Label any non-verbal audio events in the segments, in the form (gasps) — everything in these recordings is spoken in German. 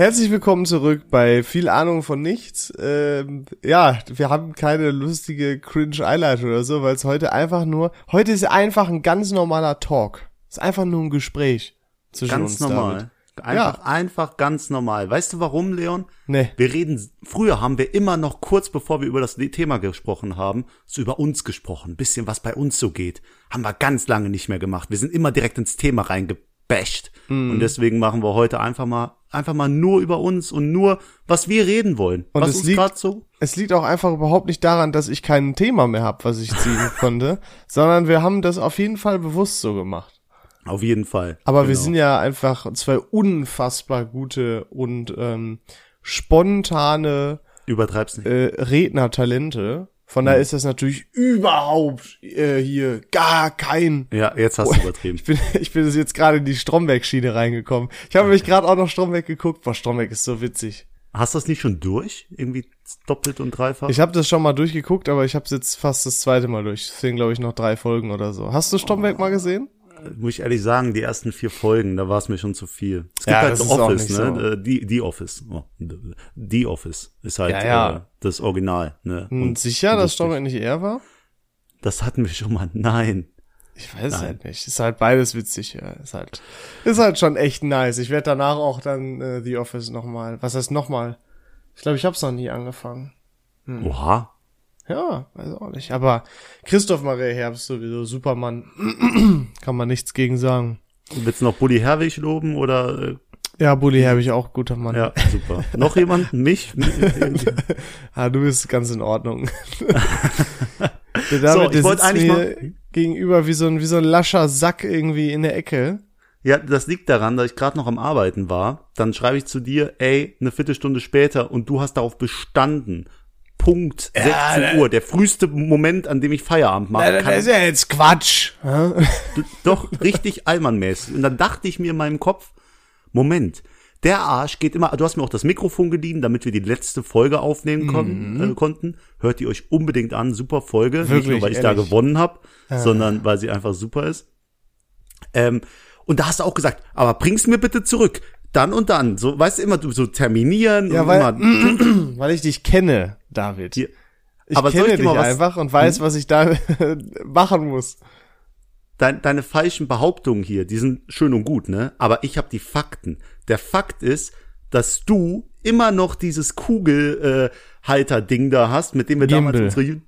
Herzlich willkommen zurück bei viel Ahnung von nichts. Ähm, ja, wir haben keine lustige cringe Einleitung oder so, weil es heute einfach nur, heute ist einfach ein ganz normaler Talk. Es ist einfach nur ein Gespräch zwischen Ganz uns. normal. David. Einfach, Ja. einfach ganz normal. Weißt du warum, Leon? Nee. Wir reden, früher haben wir immer noch kurz bevor wir über das Thema gesprochen haben, so über uns gesprochen. Ein bisschen, was bei uns so geht. Haben wir ganz lange nicht mehr gemacht. Wir sind immer direkt ins Thema reingebasht. Mhm. Und deswegen machen wir heute einfach mal, einfach mal nur über uns und nur, was wir reden wollen. Und was es liegt- gerade so. Es liegt auch einfach überhaupt nicht daran, dass ich kein Thema mehr habe, was ich ziehen (laughs) konnte, sondern wir haben das auf jeden Fall bewusst so gemacht. Auf jeden Fall. Aber wir Genau. sind ja einfach zwei unfassbar gute und ähm, spontane Übertreib's nicht. äh, Rednertalente. Von daher ist das natürlich überhaupt äh, hier gar kein. ja, jetzt hast du übertrieben. Ich bin, (laughs) ich bin jetzt gerade in die Stromberg-Schiene reingekommen. Ich habe mich gerade auch noch Stromberg geguckt. Boah, Stromberg ist so witzig. Hast du das nicht schon durch? Irgendwie doppelt und dreifach? Ich habe das schon mal durchgeguckt, aber ich habe es jetzt fast das zweite Mal durch. Deswegen glaube ich noch drei Folgen oder so. Hast du Stromberg mal gesehen? Muss ich ehrlich sagen, die ersten vier Folgen, da war es mir schon zu viel. Es gibt Ja, halt auch Office, ne? so. Äh, Die, die Office. Oh, die Office ist halt Ja, ja. Äh, das Original, ne? Und sicher, dass. Stromberg nicht er war? Das hatten wir schon mal. Nein. Ich weiß es halt nicht. Ist halt beides witzig, ja. Ist halt, ist halt schon echt nice. Ich werde danach auch dann äh, The Office nochmal. Was heißt nochmal? Ich glaube, ich hab's noch nie angefangen. Hm. Oha. Ja, weiß auch nicht. Aber Christoph Maria Herbst sowieso Supermann. (clears throat) Kann man nichts gegen sagen. Willst du noch Bully Herwig loben oder äh, Ja, Bully Herbig auch guter Mann. ja, super. noch jemand? (laughs) Mich? Ah, du bist ganz in Ordnung. (laughs) der So, ich wollte eigentlich mal- gegenüber wie so ein wie so ein lascher Sack irgendwie in der Ecke. ja, das liegt daran, dass ich gerade noch am Arbeiten war. Dann schreibe ich zu dir, ey, eine Viertelstunde später und du hast darauf bestanden. Punkt 16 Uhr, der früheste Moment, an dem ich Feierabend machen Das kann. ist ja jetzt Quatsch. Ja? Doch, richtig allmannmäßig. Und dann dachte ich mir in meinem Kopf, Moment, der Arsch geht immer, du hast mir auch das Mikrofon geliehen, damit wir die letzte Folge aufnehmen kon äh, konnten. Hört die euch unbedingt an, super Folge. Nicht Wirklich, nur, weil ich da gewonnen habe, sondern weil sie einfach super ist. Ähm, und da hast du auch gesagt, aber bring's mir bitte zurück. Dann und dann. So, weißt du, immer du so terminieren Ja, und weil- immer, (clears throat) Weil ich dich kenne, David. Ja. Ich Aber kenne dich Hm? einfach und weiß, was ich da (laughs) machen muss. dein, deine falschen Behauptungen hier, die sind schön und gut, ne? Aber ich habe die Fakten. Der Fakt ist, dass du immer noch dieses Kugelhalter-Ding da hast, mit dem wir damals Gimbal. unsere Ju-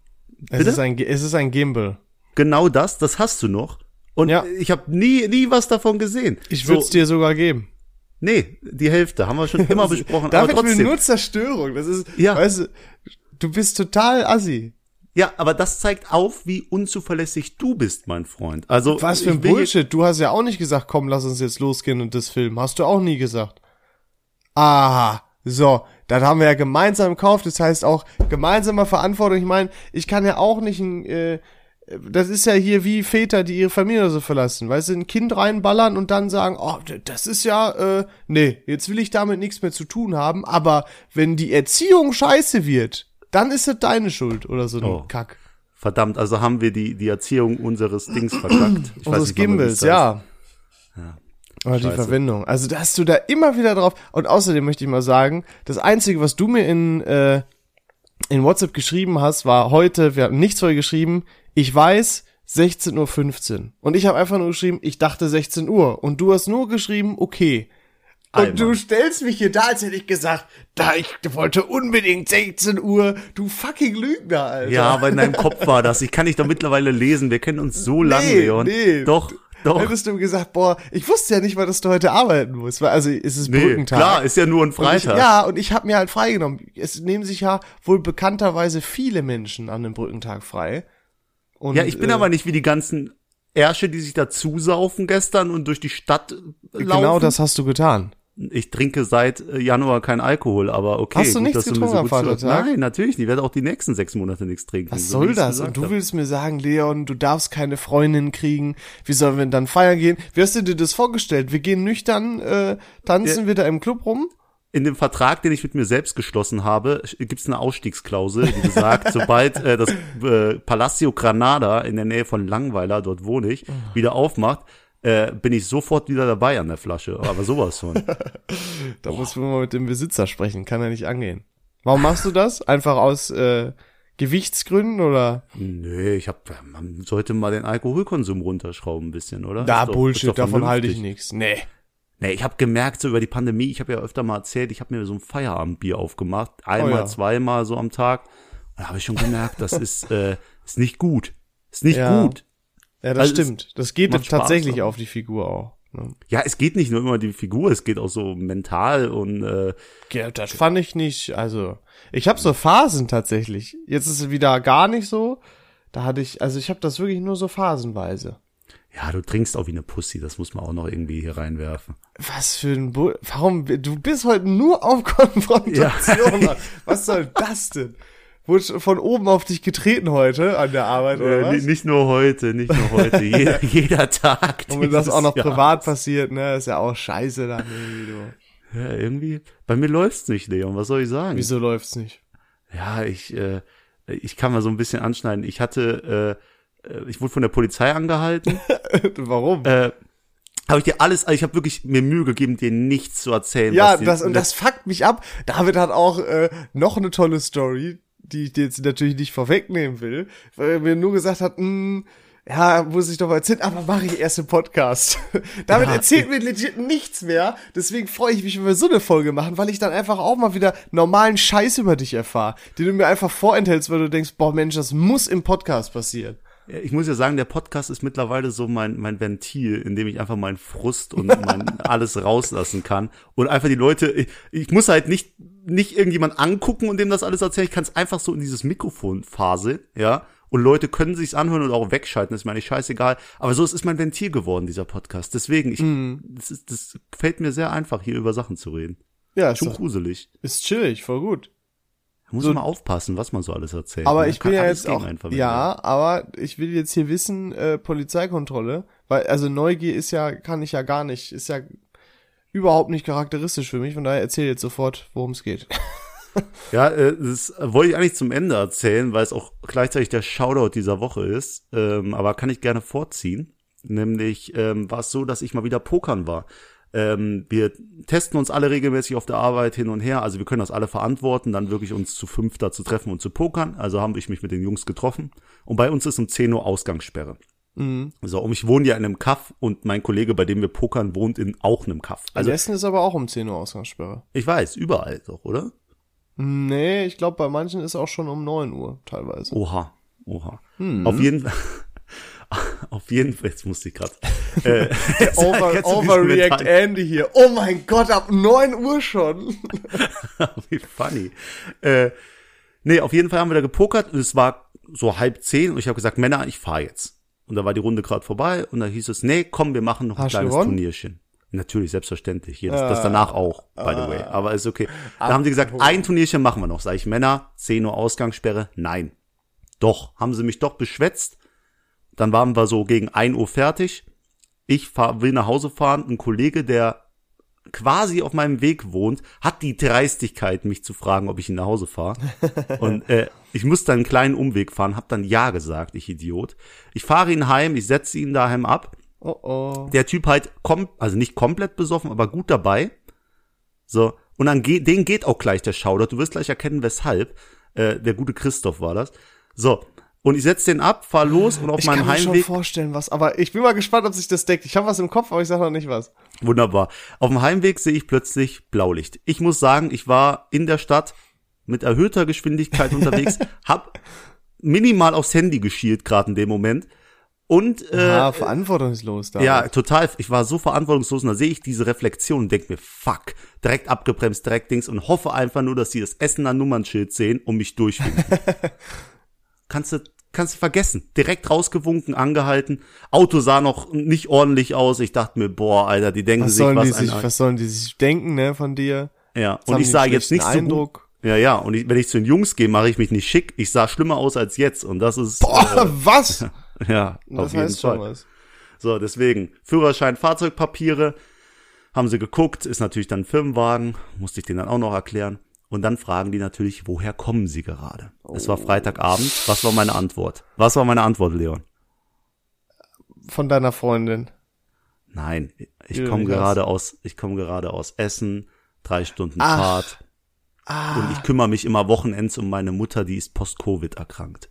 Es ist, ein, es ist ein Gimbal. genau das, das hast du noch. Und Ja. ich habe nie, nie was davon gesehen. Ich so, würde es dir sogar geben. Nee, die Hälfte haben wir schon immer (laughs) besprochen. aber will trotzdem. nur Zerstörung. Das ist, Ja. weißt du, du bist total assi. Ja, aber das zeigt auf, wie unzuverlässig du bist, mein Freund. Also Was für ein Bullshit. Du hast ja auch nicht gesagt, komm, lass uns jetzt losgehen und das filmen. Hast du auch nie gesagt. Aha. So, dann haben wir ja gemeinsam gekauft. Das heißt auch gemeinsame Verantwortung. Ich meine, ich kann ja auch nicht ein, äh, das ist ja hier wie Väter, die ihre Familie so verlassen. Weißt du, ein Kind reinballern und dann sagen, oh, das ist ja, äh, nee, jetzt will ich damit nichts mehr zu tun haben. Aber wenn die Erziehung scheiße wird, dann ist es deine Schuld oder so ein Oh. Kack. Verdammt, also haben wir die, die Erziehung unseres Dings verkackt. Ich Unseres Gimbals, heißt. ja. Aber die. Verwendung. Also da hast du da immer wieder drauf. Und außerdem möchte ich mal sagen, das Einzige, was du mir in, äh, in WhatsApp geschrieben hast, war heute, wir hatten nichts vorher geschrieben, ich weiß, 16.15 Uhr. Und ich habe einfach nur geschrieben, ich dachte 16 Uhr. Und du hast nur geschrieben, okay. Und Alter. du stellst mich hier da, als hätte ich gesagt, da ich wollte unbedingt 16 Uhr. Du fucking Lügner, Alter. Ja, aber in deinem Kopf war das. Ich kann dich doch mittlerweile lesen. Wir kennen uns so lange, Nee, Leon. nee. Doch, doch. Hättest du gesagt, boah, ich wusste ja nicht mal, dass du heute arbeiten musst. Weil, Also es ist Nee, Brückentag. klar, ist ja nur ein Und Freitag. Ich, ja, und ich habe mir halt freigenommen. Es nehmen sich ja wohl bekannterweise viele Menschen an dem Brückentag frei. Und, ja, ich bin äh, aber nicht wie die ganzen Ärsche, die sich da zusaufen gestern und durch die Stadt laufen. Genau das hast du getan. Ich trinke seit äh, Januar kein Alkohol, aber okay. Hast du gut, nichts getrunken am. Vatertag? Nein, natürlich nicht. Ich werde auch die nächsten sechs Monate nichts trinken. Was so soll das? Und du willst mir sagen, Leon, du darfst keine Freundin kriegen. Wie sollen wir denn dann feiern gehen? Wie hast du dir das vorgestellt? Wir gehen nüchtern, äh, tanzen wir da im Club rum? In dem Vertrag, den ich mit mir selbst geschlossen habe, gibt es eine Ausstiegsklausel, die besagt, (laughs) sobald äh, das äh, Palacio Granada in der Nähe von Langweiler, dort wohne ich, wieder aufmacht, äh, bin ich sofort wieder dabei an der Flasche. Aber sowas von. (laughs) Da muss man mal mit dem Besitzer sprechen, kann er nicht angehen. Warum machst du das? Einfach aus äh, Gewichtsgründen oder? Nee, ich hab, man sollte mal den Alkoholkonsum runterschrauben ein bisschen, oder? Da Ist doch- Bullshit, davon halte ich nichts. Nee. Nee, ich habe gemerkt, so über die Pandemie, ich habe ja öfter mal erzählt, ich habe mir so ein Feierabendbier aufgemacht, einmal, Oh ja. zweimal so am Tag. Da habe ich schon gemerkt, das ist, (laughs) äh, ist nicht gut. Ist nicht Ja. gut. Ja, das Also stimmt. Das geht macht Spaß, tatsächlich aber- auf die Figur auch. Ne? Ja, es geht nicht nur immer die Figur, es geht auch so mental und äh, Ja, das fand ich nicht, also ich habe so Phasen tatsächlich. Jetzt ist es wieder gar nicht so. Da hatte ich, also ich habe das wirklich nur so phasenweise. Ja, du trinkst auch wie eine Pussy, das muss man auch noch irgendwie hier reinwerfen. Was für ein Bull. Warum? Du bist heute nur auf (laughs) Konfrontation. Mann. Was soll das denn? Wurde von oben auf dich getreten heute an der Arbeit oder Äh, was? ni- nicht nur heute, nicht nur heute, jeder, (laughs) jeder Tag. Und wenn das auch noch Jahr. privat passiert, ne, ist ja auch scheiße dann irgendwie. Du. Ja, irgendwie. Bei mir läuft's nicht, Leon. Was soll ich sagen? Wieso läuft's nicht? Ja, ich, äh, ich kann mal so ein bisschen anschneiden. Ich hatte, äh, ich wurde von der Polizei angehalten. (laughs) Warum? äh, habe ich dir alles, also ich habe wirklich mir Mühe gegeben, dir nichts zu erzählen. ja, die- das und das fuckt mich ab. David hat auch äh, noch eine tolle Story, die ich dir jetzt natürlich nicht vorwegnehmen will, weil er mir nur gesagt hat, mh, ja, muss ich doch mal erzählen, aber mache ich erst im Podcast. (laughs) David Ja. erzählt mir legit nichts mehr, deswegen freue ich mich, wenn wir so eine Folge machen, weil ich dann einfach auch mal wieder normalen Scheiß über dich erfahre, den du mir einfach vorenthältst, weil du denkst, boah Mensch, das muss im Podcast passieren. Ich muss ja sagen, der Podcast ist mittlerweile so mein, mein Ventil, in dem ich einfach meinen Frust und mein alles rauslassen kann. Und einfach die Leute, ich, ich muss halt nicht, nicht irgendjemand angucken und dem das alles erzählen. Ich kann es einfach so in dieses Mikrofonphase, ja. Und Leute können sich's anhören und auch wegschalten, ist mir nicht scheißegal. Aber so es ist mein Ventil geworden, dieser Podcast. Deswegen, ich, das, ist, das fällt mir sehr einfach, hier über Sachen zu reden. Ja, ist, Schon gruselig. ist chillig, voll gut. Muss So- man aufpassen, was man so alles erzählt. Aber ne? ich bin ja jetzt auch, ja, aber ich will jetzt hier wissen, äh, Polizeikontrolle, weil, also Neugier ist ja, kann ich ja gar nicht, ist ja überhaupt nicht charakteristisch für mich, von daher erzähl jetzt sofort, worum es geht. (laughs) Ja, äh, das wollte ich eigentlich zum Ende erzählen, weil es auch gleichzeitig der Shoutout dieser Woche ist. Ähm, aber kann ich gerne vorziehen. Nämlich ähm, war es so, dass ich mal wieder pokern war. Ähm, wir testen uns alle regelmäßig auf der Arbeit hin und her. Also wir können das alle verantworten, dann wirklich uns zu fünf da zu treffen und zu pokern. Also haben ich mich mit den Jungs getroffen. Und bei uns ist um 10 Uhr Ausgangssperre. Mhm. So, und ich wohne ja in einem Kaff und mein Kollege, bei dem wir pokern, wohnt in auch einem Kaff. Also Essen ist aber auch um 10 Uhr Ausgangssperre. ich weiß, überall doch, oder? Nee, ich glaube, bei manchen ist auch schon um 9 Uhr teilweise. Oha, oha. Hm. Auf jeden Fall. (laughs) Auf jeden Fall, jetzt musste ich gerade. (laughs) Äh, (laughs) Over, overreact Andy hier. Oh mein Gott, ab 9 Uhr schon. Wie funny. Äh, nee, auf jeden Fall haben wir da gepokert und es war so halb zehn und ich habe gesagt, Männer, ich fahr jetzt. Und da war die Runde gerade vorbei und da hieß es, nee, komm, wir machen noch ein Hast kleines? Turnierchen. Natürlich, selbstverständlich. Jedes, das danach auch, by the way. Aber ist okay. Da haben sie gesagt, ein Turnierchen machen wir noch. Sag ich, Männer, 10 Uhr Ausgangssperre. Nein. Doch. Haben sie mich doch beschwätzt. Dann waren wir so gegen 1 Uhr fertig. Ich fahr, will nach Hause fahren. Ein Kollege, der quasi auf meinem Weg wohnt, hat die Dreistigkeit, mich zu fragen, ob ich ihn nach Hause fahre. (laughs) Und äh, ich musste einen kleinen Umweg fahren, hab dann ja gesagt, ich Idiot. Ich fahre ihn heim, ich setze ihn daheim ab. Oh oh. Der Typ halt kom also nicht komplett besoffen, aber gut dabei. So, und dann geht, den geht auch gleich der Shoutout. Du wirst gleich erkennen, weshalb. Äh, der gute Christoph war das. So, und ich setze den ab, fahr los und auf Ich meinem kann mir schon Heimweg. vorstellen, was, aber ich bin mal gespannt, ob sich das deckt. Ich habe was im Kopf, aber ich sag noch nicht was. Wunderbar. Auf dem Heimweg sehe ich plötzlich Blaulicht. Ich muss sagen, ich war in der Stadt mit erhöhter Geschwindigkeit unterwegs, (laughs) hab minimal aufs Handy geschielt gerade in dem Moment. Und äh, ah, verantwortungslos da. ja, total. Ich war so verantwortungslos und da sehe ich diese Reflexion und denk mir, fuck, direkt abgebremst, direkt Dings und hoffe einfach nur, dass die das Essener Nummernschild sehen und mich durchwinken. (laughs) kannst du, kannst du vergessen. Direkt rausgewunken, angehalten. Auto sah noch nicht ordentlich aus. Ich dachte mir, boah, Alter, die denken Was sich, sollen die was sich, was sollen die sich denken, ne, von dir? ja. haben Und ich sah jetzt nicht so gut. Ja, ja. Und ich, wenn ich zu den Jungs gehe, mache ich mich nicht schick. Ich sah schlimmer aus als jetzt. Und das ist, Boah, (laughs) was? äh, (laughs) ja, das auf jeden heißt Fall. schon was. So, deswegen, Führerschein, Fahrzeugpapiere, haben sie geguckt, ist natürlich dann ein Firmenwagen, musste ich denen dann auch noch erklären. Und dann fragen die natürlich, woher kommen sie gerade? Es war Freitagabend, was war meine Antwort? Was war meine Antwort, Leon? Von deiner Freundin. Nein, ich komme gerade aus, ich komme gerade aus Essen, drei Stunden Ach. Fahrt. Ah, Und ich kümmere mich immer Wochenends um meine Mutter, die ist post-Covid erkrankt.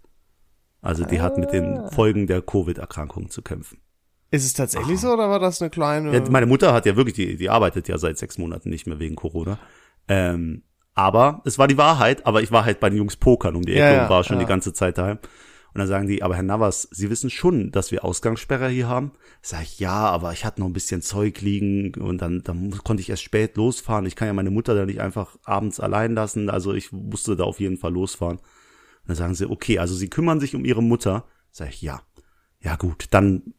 Also die hat mit den Ah. Folgen der Covid-Erkrankung zu kämpfen. ist es tatsächlich so oder war das eine kleine? Ja, meine Mutter hat ja wirklich, die, die arbeitet ja seit sechs Monaten nicht mehr wegen Corona. Ähm, aber es war die Wahrheit, aber ich war halt bei den Jungs Pokern um die Ecke Ja, ja, und war schon ja. die ganze Zeit daheim. Und dann sagen die, aber Herr Navas, Sie wissen schon, dass wir Ausgangssperre hier haben? Sag ich, ja, aber ich hatte noch ein bisschen Zeug liegen und dann, dann konnte ich erst spät losfahren. Ich kann ja meine Mutter da nicht einfach abends allein lassen. Also ich musste da auf jeden Fall losfahren. Und dann sagen sie, okay, also Sie kümmern sich um Ihre Mutter. Sag ich, ja. Ja gut, dann,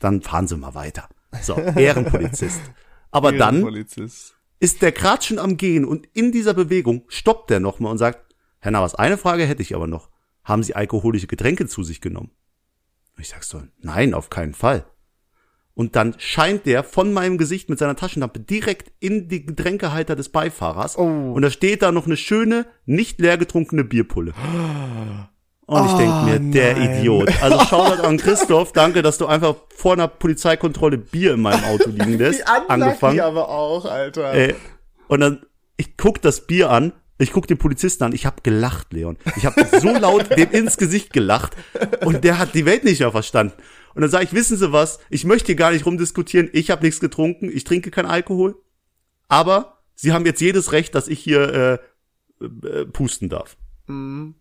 dann fahren Sie mal weiter. So, (laughs) Ehrenpolizist. Aber dann Polizist. Ist der gerade schon am Gehen und in dieser Bewegung stoppt er nochmal und sagt, Herr Navas, eine Frage hätte ich aber noch. Haben Sie alkoholische Getränke zu sich genommen? Und ich sag so, nein, auf keinen Fall. Und dann scheint der von meinem Gesicht mit seiner Taschenlampe direkt in die Getränkehalter des Beifahrers. Oh. Und da steht da noch eine schöne, nicht leer getrunkene Bierpulle. (gasps) Und ich denk mir, der nein. Idiot. Also (laughs) Shoutout an Christoph, danke, dass du einfach vor einer Polizeikontrolle Bier in meinem Auto liegen (laughs) lässt. Die angefangen. aber auch, Alter. Ey, und dann, ich guck das Bier an, ich guck den Polizisten an, ich hab gelacht, Leon. Ich hab so (laughs) laut dem ins Gesicht gelacht und der hat die Welt nicht mehr verstanden. Und dann sage ich, wissen Sie was, ich möchte hier gar nicht rumdiskutieren, ich habe nichts getrunken, ich trinke keinen Alkohol, aber Sie haben jetzt jedes Recht, dass ich hier äh, äh, pusten darf. Mhm.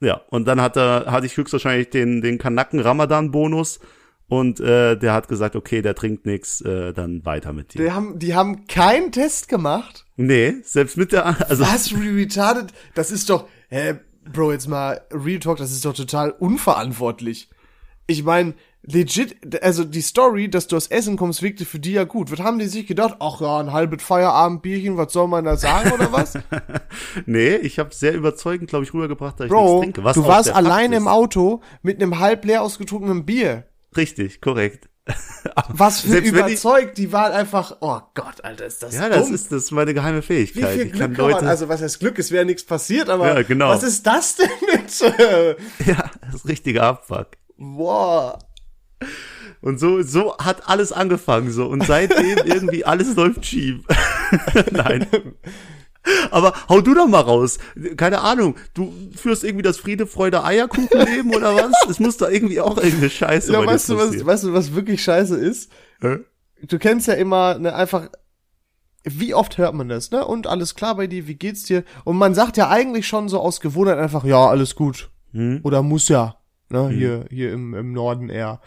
Ja, und dann hat er, hatte ich höchstwahrscheinlich den, den Kanaken-Ramadan-Bonus und äh, der hat gesagt, okay, der trinkt nix, äh, dann weiter mit dir. Die haben, die haben keinen Test gemacht. Nee, selbst mit der, (laughs) also Was, retarded? Das ist doch, hä, Bro, jetzt mal Real Talk, das ist doch total unverantwortlich. Ich meine, legit, also die Story, dass du aus Essen kommst, wirkte für die ja gut. Was haben die sich gedacht? Ach ja, ein halbes Feierabendbierchen, was soll man da sagen oder was? (laughs) Nee, ich habe sehr überzeugend, glaube ich, rübergebracht, dass ich nichts Bro, trinke. Was du warst allein im Auto mit einem halb leer ausgetrunkenen Bier. Richtig, korrekt. (laughs) Was für überzeugt, die waren einfach, oh Gott, Alter, ist das Ja, das dumm. ist das ist meine geheime Wie Fähigkeit. viel ich kann Glück kann man, Leute, also was heißt Glück, es wäre nichts passiert, aber Ja, genau. was ist das denn mit, (laughs) ja, das ist richtiger Abfuck. boah, Und so, so hat alles angefangen so und seitdem (laughs) irgendwie alles läuft schief. (laughs) Nein. Aber hau du doch mal raus. Keine Ahnung. Du führst irgendwie das Friede, Freude, Eierkuchenleben oder was? Es muss da irgendwie auch irgendeine Scheiße Ja, weißt du, was, weißt du, was wirklich scheiße ist? Hä? Du kennst ja immer, ne, einfach, wie oft hört man das, ne? Und alles klar bei dir, wie geht's dir? Und man sagt ja eigentlich schon so aus Gewohnheit einfach, ja, alles gut. Hm? Oder muss ja, ne? Hier, hier im, im Norden eher.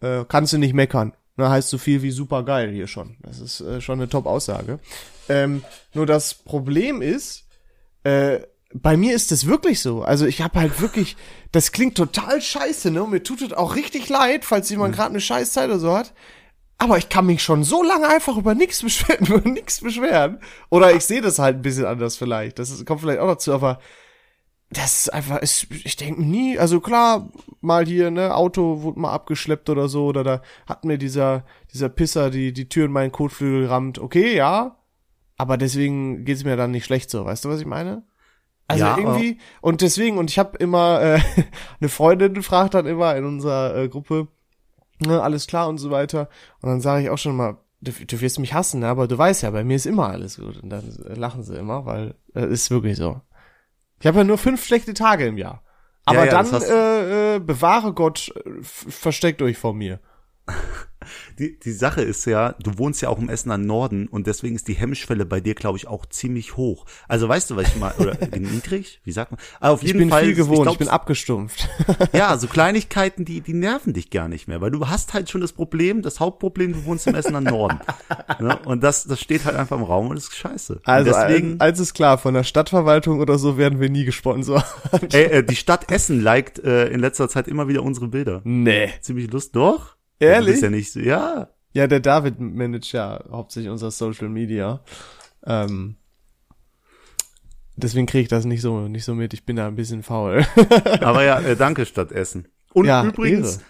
Äh, kannst du nicht meckern. Ne, heißt so viel wie super geil hier schon. Das ist äh, schon eine Top-Aussage. Ähm, nur das Problem ist, äh, bei mir ist das wirklich so. Also ich habe halt wirklich, das klingt total scheiße, ne? Und mir tut es auch richtig leid, falls jemand gerade eine Scheißzeit oder so hat. Aber ich kann mich schon so lange einfach über nichts beschweren, (laughs) über nichts beschweren. Oder ich sehe das halt ein bisschen anders vielleicht. Das ist, kommt vielleicht auch dazu, aber das ist einfach, ist, ich denke nie, also klar, mal hier, ne, Auto wurde mal abgeschleppt oder so, oder da hat mir dieser, dieser Pisser die, die Tür in meinen Kotflügel gerammt. Okay, ja. Aber deswegen geht's mir dann nicht schlecht so, weißt du, was ich meine? Also Ja, irgendwie, und deswegen, und ich habe immer, äh, (laughs) eine Freundin fragt dann immer in unserer äh, Gruppe, ne, alles klar und so weiter. Und dann sage ich auch schon mal, du, du wirst mich hassen, ne, aber du weißt ja, bei mir ist immer alles gut. Und dann äh, lachen sie immer, weil äh, ist wirklich so. Ich habe ja nur fünf schlechte Tage im Jahr. Aber Ja, ja, dann äh, äh, bewahre Gott, äh, versteckt euch vor mir. (laughs) Die, die Sache ist ja, du wohnst ja auch im Essener Norden und deswegen ist die Hemmschwelle bei dir, glaube ich, auch ziemlich hoch. Also weißt du, was ich mal, oder (laughs) niedrig? Wie sagt man? Aber auf Ich jeden bin Fall, viel gewohnt, ich, glaub, bin abgestumpft. (laughs) Ja, so (laughs) Kleinigkeiten, die, die nerven dich gar nicht mehr, weil du hast halt schon das Problem, das Hauptproblem, du wohnst im Essener Norden. ne? Und das, das steht halt einfach im Raum und ist scheiße. Also deswegen, eins ist klar, von der Stadtverwaltung oder so werden wir nie gesponsert. ey, äh, die Stadt Essen liked äh, in letzter Zeit immer wieder unsere Bilder. nee. Ziemlich lust, doch? Ehrlich? Du bist ja nicht so, ja. Ja, der David managt ja hauptsächlich unser Social Media. Ähm, deswegen kriege ich das nicht so nicht so mit. Ich bin da ein bisschen faul. (laughs) Aber ja, äh, danke Stadt Essen. Und Ja, übrigens,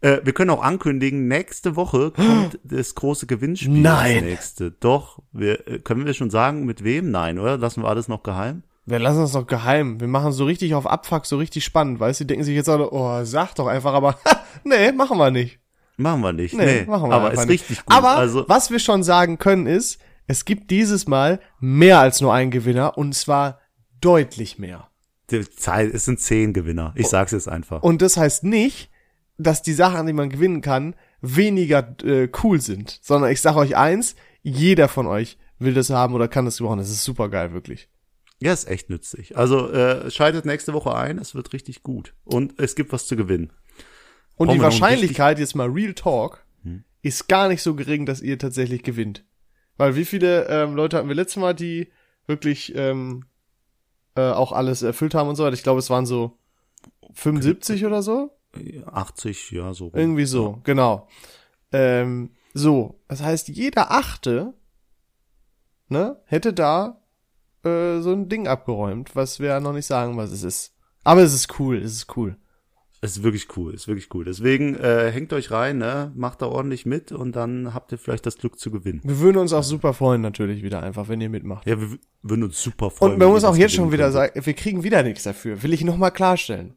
äh, wir können auch ankündigen, nächste Woche kommt (gasps) das große Gewinnspiel. Nein. Das nächste. Doch, wir, äh, können wir schon sagen, mit wem? Nein, oder? Lassen wir alles noch geheim? Wir lassen das doch geheim. Wir machen so richtig auf Abfuck, so richtig spannend, weißt du? Die denken sich jetzt alle, oh, sag doch einfach, aber (laughs) nee, machen wir nicht. Machen wir nicht. Nee, machen wir aber ist nicht. richtig gut. Aber also, was wir schon sagen können ist, es gibt dieses Mal mehr als nur einen Gewinner und zwar deutlich mehr. es sind zehn Gewinner. Ich sag's jetzt einfach. Und das heißt nicht, dass die Sachen, die man gewinnen kann, weniger äh, cool sind, sondern ich sage euch eins, jeder von euch will das haben oder kann das gebrauchen. Das ist super geil, wirklich. Ja, ist echt nützlich. Also äh, schaltet nächste Woche ein, es wird richtig gut. Und es gibt was zu gewinnen. Und die Wahrscheinlichkeit, jetzt mal Real Talk, Hm. ist gar nicht so gering, dass ihr tatsächlich gewinnt. Weil wie viele ähm, Leute hatten wir letztes Mal, die wirklich ähm, äh, auch alles erfüllt haben und so weiter? Ich glaube, es waren so 75 oder so. 80, ja, so. Irgendwie so, genau. Ähm, so, das heißt, jeder Achte, ne, hätte da äh, so ein Ding abgeräumt, was wir ja noch nicht sagen, was es ist. Aber es ist cool, es ist cool. Es ist wirklich cool, ist wirklich cool. Deswegen äh, hängt euch rein, ne? macht da ordentlich mit und dann habt ihr vielleicht das Glück zu gewinnen. Wir würden uns auch super freuen, natürlich wieder einfach, wenn ihr mitmacht. Ja, wir würden uns super freuen. Und man muss auch jetzt schon wieder könntet. sagen, wir kriegen wieder nichts dafür. Will ich nochmal klarstellen.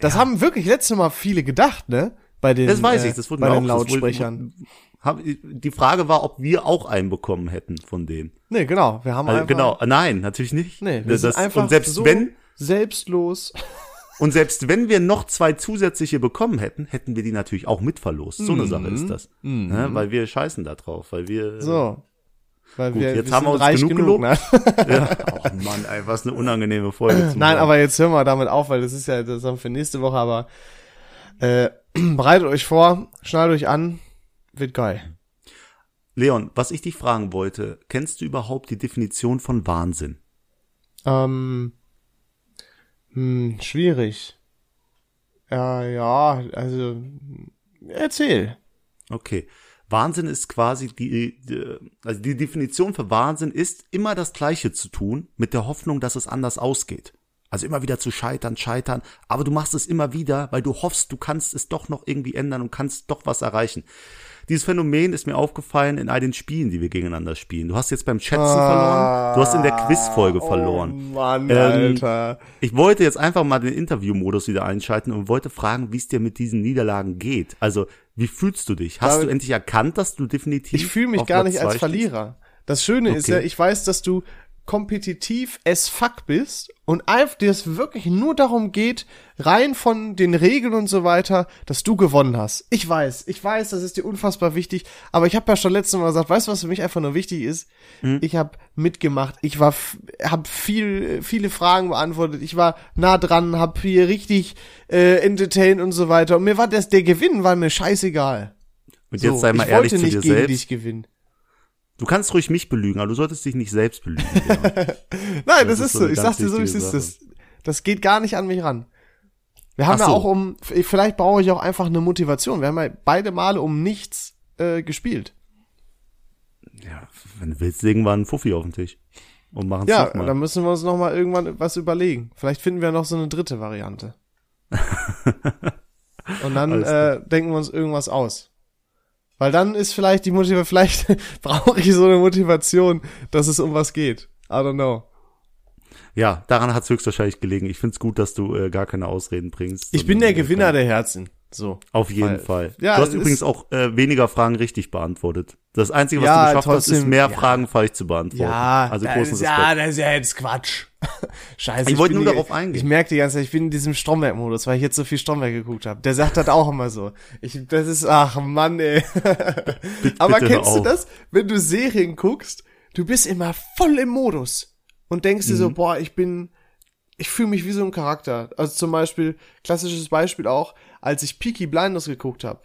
Das haben wirklich letztes Mal viele gedacht, ne? Bei den, Das weiß äh, ich, das wurde bei mir den auch wurde- Lautsprechern. Hab, die Frage war, ob wir auch einen bekommen hätten von denen. Nee, genau. Wir haben Also, einfach, genau, nein, natürlich nicht. Nee, wir das, sind einfach und selbst so wenn selbstlos. Und selbst wenn wir noch zwei zusätzliche bekommen hätten, hätten wir die natürlich auch mitverlost. So eine Sache ist das, ne? weil wir scheißen da drauf, weil wir Mhm. So. Weil Gut, wir, jetzt wir haben wir uns reich genug genug, ne? (laughs) Ja. Oh Mann, ey, was eine unangenehme Folge. Nein, Hören. aber jetzt hören wir damit auf, weil das ist ja das haben für nächste Woche, aber äh, (clears throat) bereitet euch vor, schnallt euch an, wird geil. Leon, was ich dich fragen wollte, kennst du überhaupt die Definition von Wahnsinn? Ähm, hm, schwierig. Ja, ja, also erzähl. Okay. Wahnsinn ist quasi die, also die Definition für Wahnsinn ist, immer das Gleiche zu tun, mit der Hoffnung, dass es anders ausgeht. Also immer wieder zu scheitern, scheitern, aber du machst es immer wieder, weil du hoffst, du kannst es doch noch irgendwie ändern und kannst doch was erreichen. Dieses Phänomen ist mir aufgefallen in all den Spielen, die wir gegeneinander spielen. Du hast jetzt beim Schätzen verloren, du hast in der Quizfolge verloren. Oh Mann, Ähm, Alter. Ich wollte jetzt einfach mal den Interviewmodus wieder einschalten und wollte fragen, wie es dir mit diesen Niederlagen geht. Also, wie fühlst du dich? Hast David, du endlich erkannt, dass du definitiv Ich fühle mich gar Platz nicht als Verlierer. Das Schöne ist Okay. ja, ich weiß, dass du kompetitiv as fuck bist und einfach dir es wirklich nur darum geht, rein von den Regeln und so weiter, dass du gewonnen hast. Ich weiß, ich weiß, das ist dir unfassbar wichtig, aber ich habe ja schon letztes Mal gesagt, weißt du, was für mich einfach nur wichtig ist? Hm. Ich habe mitgemacht, ich war habe viel viele Fragen beantwortet, ich war nah dran, habe hier richtig äh, entertained und so weiter und mir war das der Gewinn war mir scheißegal. Und jetzt sei mal ich ehrlich wollte zu nicht dir selbst. Du kannst ruhig mich belügen, aber du solltest dich nicht selbst belügen. (laughs) Leon. Nein, Das das, ist so so. Ich sag's dir so, wie es ist. Das, das geht gar nicht an mich ran. Wir haben Ach ja so. auch um, vielleicht brauche ich auch einfach eine Motivation. Wir haben ja beide Male um nichts äh, gespielt. ja, wenn du willst, legen wir einen Fuffi auf den Tisch. Und machen Ja, dann müssen wir uns noch mal irgendwann was überlegen. Vielleicht finden wir noch so eine dritte Variante. (laughs) Und dann äh, denken wir uns irgendwas aus. Weil dann ist vielleicht die Motivation, (laughs) vielleicht brauche ich so eine Motivation, dass es um was geht. I don't know. Ja, daran hat es höchstwahrscheinlich gelegen. Ich find's gut, dass du äh, gar keine Ausreden bringst. Ich bin der äh, Gewinner der Herzen. So. Auf jeden Weil- Fall. Ja, du hast übrigens auch äh, weniger Fragen richtig beantwortet. Das Einzige, was Ja, du geschafft hast, ist trotzdem- mehr ja. Fragen falsch zu beantworten. Ja, also das großen ist, ja, das ist ja jetzt Quatsch. (laughs) Scheiße. Ich wollte bin nur die- darauf eingehen. Ich merke die ganze Zeit, ich bin in diesem Stromberg-Modus, weil ich jetzt so viel Stromberg geguckt habe. Der sagt das auch immer so. Ich, das ist, ach Mann, ey. (laughs) Aber bitte kennst du das, wenn du Serien guckst, du bist immer voll im Modus und denkst Mhm. dir so, boah, ich bin, ich fühle mich wie so ein Charakter. Also zum Beispiel, klassisches Beispiel auch, als ich Peaky Blinders geguckt habe,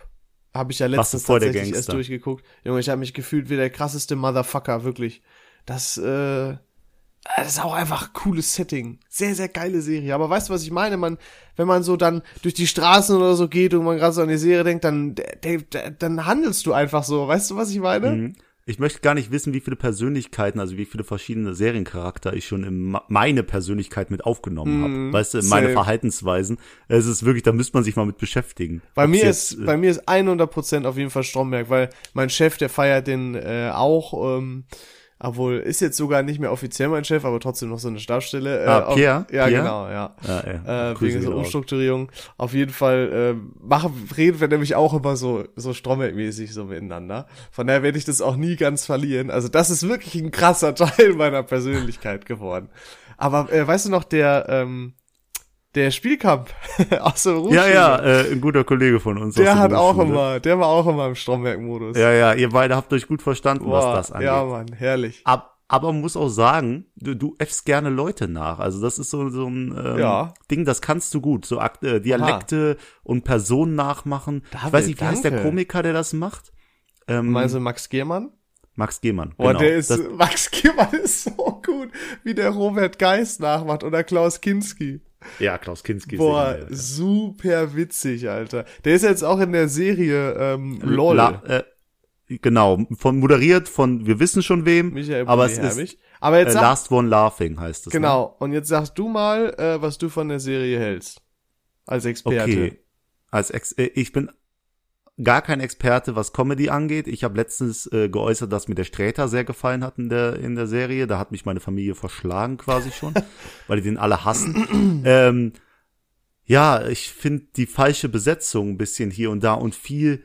habe ich ja letztens tatsächlich erst durchgeguckt. Junge, ich habe mich gefühlt wie der krasseste Motherfucker, wirklich. Das, äh, das ist auch einfach ein cooles Setting. Sehr, sehr geile Serie. Aber weißt du, was ich meine? Man, wenn man so dann durch die Straßen oder so geht und man gerade so an die Serie denkt, dann, dann handelst du einfach so. Weißt du, was ich meine? Mhm. Ich möchte gar nicht wissen, wie viele Persönlichkeiten, also wie viele verschiedene Seriencharakter ich schon in meine Persönlichkeit mit aufgenommen habe. Weißt du, in meine Mhm. Verhaltensweisen. Es ist wirklich, da müsste man sich mal mit beschäftigen. Bei Ob's mir jetzt, ist, äh, bei mir ist 100% auf jeden Fall Stromberg, weil mein Chef, der feiert den äh, auch. Ähm, obwohl ist jetzt sogar nicht mehr offiziell mein Chef, aber trotzdem noch so eine Stabsstelle. Ah, auf- Pierre? Ja, Pierre? genau, ja. Ja, ja. Äh, wegen so. Umstrukturierung. Auf jeden Fall äh, machen, reden wir nämlich auch immer so, so strommelmäßig so miteinander. Von daher werde ich das auch nie ganz verlieren. Also das ist wirklich ein krasser (laughs) Teil meiner Persönlichkeit geworden. Aber äh, weißt du noch, der, ähm, der Spielkampf (laughs) aus der Ja, Berufsschule, ja, äh, ein guter Kollege von uns. der hat auch immer, der war auch immer im Stromberg-Modus. Ja, ja, ihr beide habt euch gut verstanden, Boah, was das angeht. ja, Mann, herrlich. Ab, aber man muss auch sagen, du, du äffst gerne Leute nach. Also das ist so, so ein ähm, Ja. Ding, das kannst du gut. So äh, Dialekte und Personen nachmachen. ich David, weiß nicht, wie heißt der danke. Komiker, der das macht? Ähm, Meinst du Max Giermann? Max Gehmann. Boah, genau. der ist, das, (laughs) Max Giermann ist so gut, wie der Robert Geist nachmacht oder Klaus Kinski. (laughs) ja, Klaus Kinski. ist Boah, ja. super witzig, Alter. Der ist jetzt auch in der Serie ähm, LOL. La, äh, genau, von moderiert von, wir wissen schon wem, Michael aber es Bulli-Herbig. ist Aber äh, jetzt sag, Last One Laughing heißt es. genau, und jetzt sagst du mal, äh, was du von der Serie hältst. Als Ne? Experte. Okay. Als Ex äh, ich bin gar kein Experte, was Comedy angeht. Ich habe letztens äh, geäußert, dass mir der Sträter sehr gefallen hat in der in der Serie. Da hat mich meine Familie verschlagen quasi schon, (laughs) weil die den alle hassen. ähm, ja, ich finde die falsche Besetzung ein bisschen hier und da und viel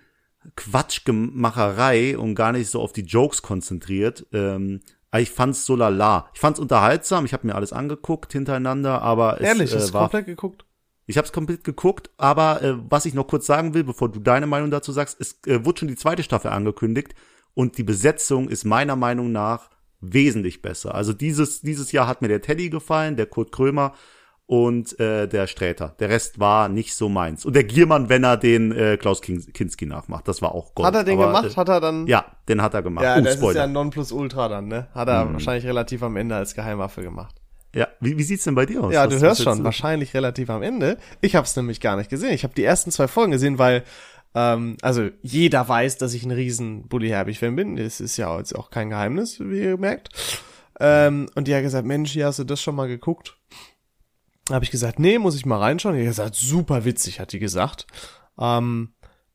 Quatschgemacherei und gar nicht so auf die Jokes konzentriert. Ähm, ich fand's so lala. Ich fand's unterhaltsam. Ich habe mir alles angeguckt hintereinander, aber Ehrlich, es hast äh, war komplett geguckt? Ich habe es komplett geguckt, aber äh, was ich noch kurz sagen will, bevor du deine Meinung dazu sagst, es äh, wurde schon die zweite Staffel angekündigt und die Besetzung ist meiner Meinung nach wesentlich besser. Also dieses dieses Jahr hat mir der Teddy gefallen, der Kurt Krömer und äh, der Sträter. Der Rest war nicht so meins. Und der Giermann, wenn er den äh, Klaus Kin- Kinski nachmacht, das war auch Gold. Hat er den Aber, gemacht? Hat er dann? Äh, ja, den hat er gemacht. Ja, oh, das ist Spoiler. ja Nonplusultra dann, ne? Hat er wahrscheinlich relativ am Ende als Geheimwaffe gemacht. Ja. Wie, wie sieht's denn bei dir aus? Ja, Was- du hörst schon, so- wahrscheinlich relativ am Ende. Ich habe es nämlich gar nicht gesehen. Ich habe die ersten zwei Folgen gesehen, weil ähm, also jeder weiß, dass ich ein riesen Bully Herbig-Fan bin. Das ist ja jetzt auch kein Geheimnis, wie ihr merkt. Ähm, und die hat gesagt, Mensch, hier hast du das schon mal geguckt? Habe ich gesagt, nee, muss ich mal reinschauen. Die hat gesagt, super witzig, hat die gesagt. Ähm,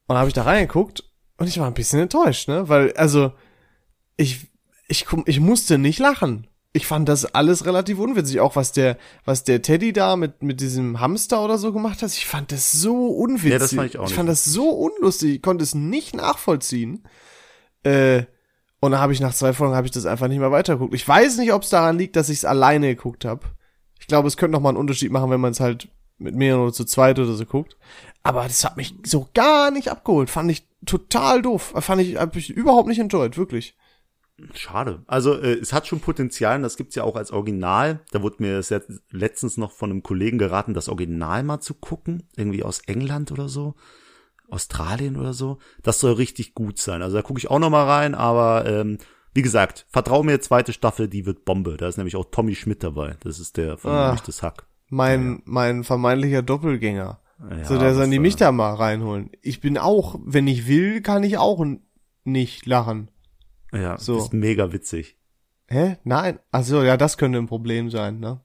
und habe ich da reingeguckt und ich war ein bisschen enttäuscht, ne? Weil, also, ich, ich, ich musste nicht lachen. Ich fand das alles relativ unwitzig. Auch was der, was der Teddy da mit, mit diesem Hamster oder so gemacht hat. Ich fand das so unwitzig. Ja, das fand ich auch Ich nicht fand das so unlustig. Ich konnte es nicht nachvollziehen. Äh, und dann habe ich nach zwei Folgen habe ich das einfach nicht mehr weitergeguckt. Ich weiß nicht, ob es daran liegt, dass ich es alleine geguckt habe. Ich glaube, es könnte noch mal einen Unterschied machen, wenn man es halt mit mehreren oder zu zweit oder so guckt. Aber das hat mich so gar nicht abgeholt. Fand ich total doof. Fand ich, hab ich überhaupt nicht enjoyed, wirklich. Schade. Also äh, es hat schon Potenzial und das gibt's ja auch als Original. Da wurde mir das jetzt letztens noch von einem Kollegen geraten, das Original mal zu gucken. Irgendwie aus England oder so. Australien oder so. Das soll richtig gut sein. Also da gucke ich auch noch mal rein, aber ähm, wie gesagt, vertrau mir, zweite Staffel, die wird Bombe. Da ist nämlich auch Tommy Schmidt dabei. Das ist der von Ah. Echtes Hack. Mein, mein vermeintlicher Doppelgänger. Ja, so, der soll das, die mich da mal reinholen. Ich bin auch, wenn ich will, kann ich auch nicht lachen. Ja, So. ist mega witzig. Hä? Nein? Ach so, ja, das könnte ein Problem sein, ne?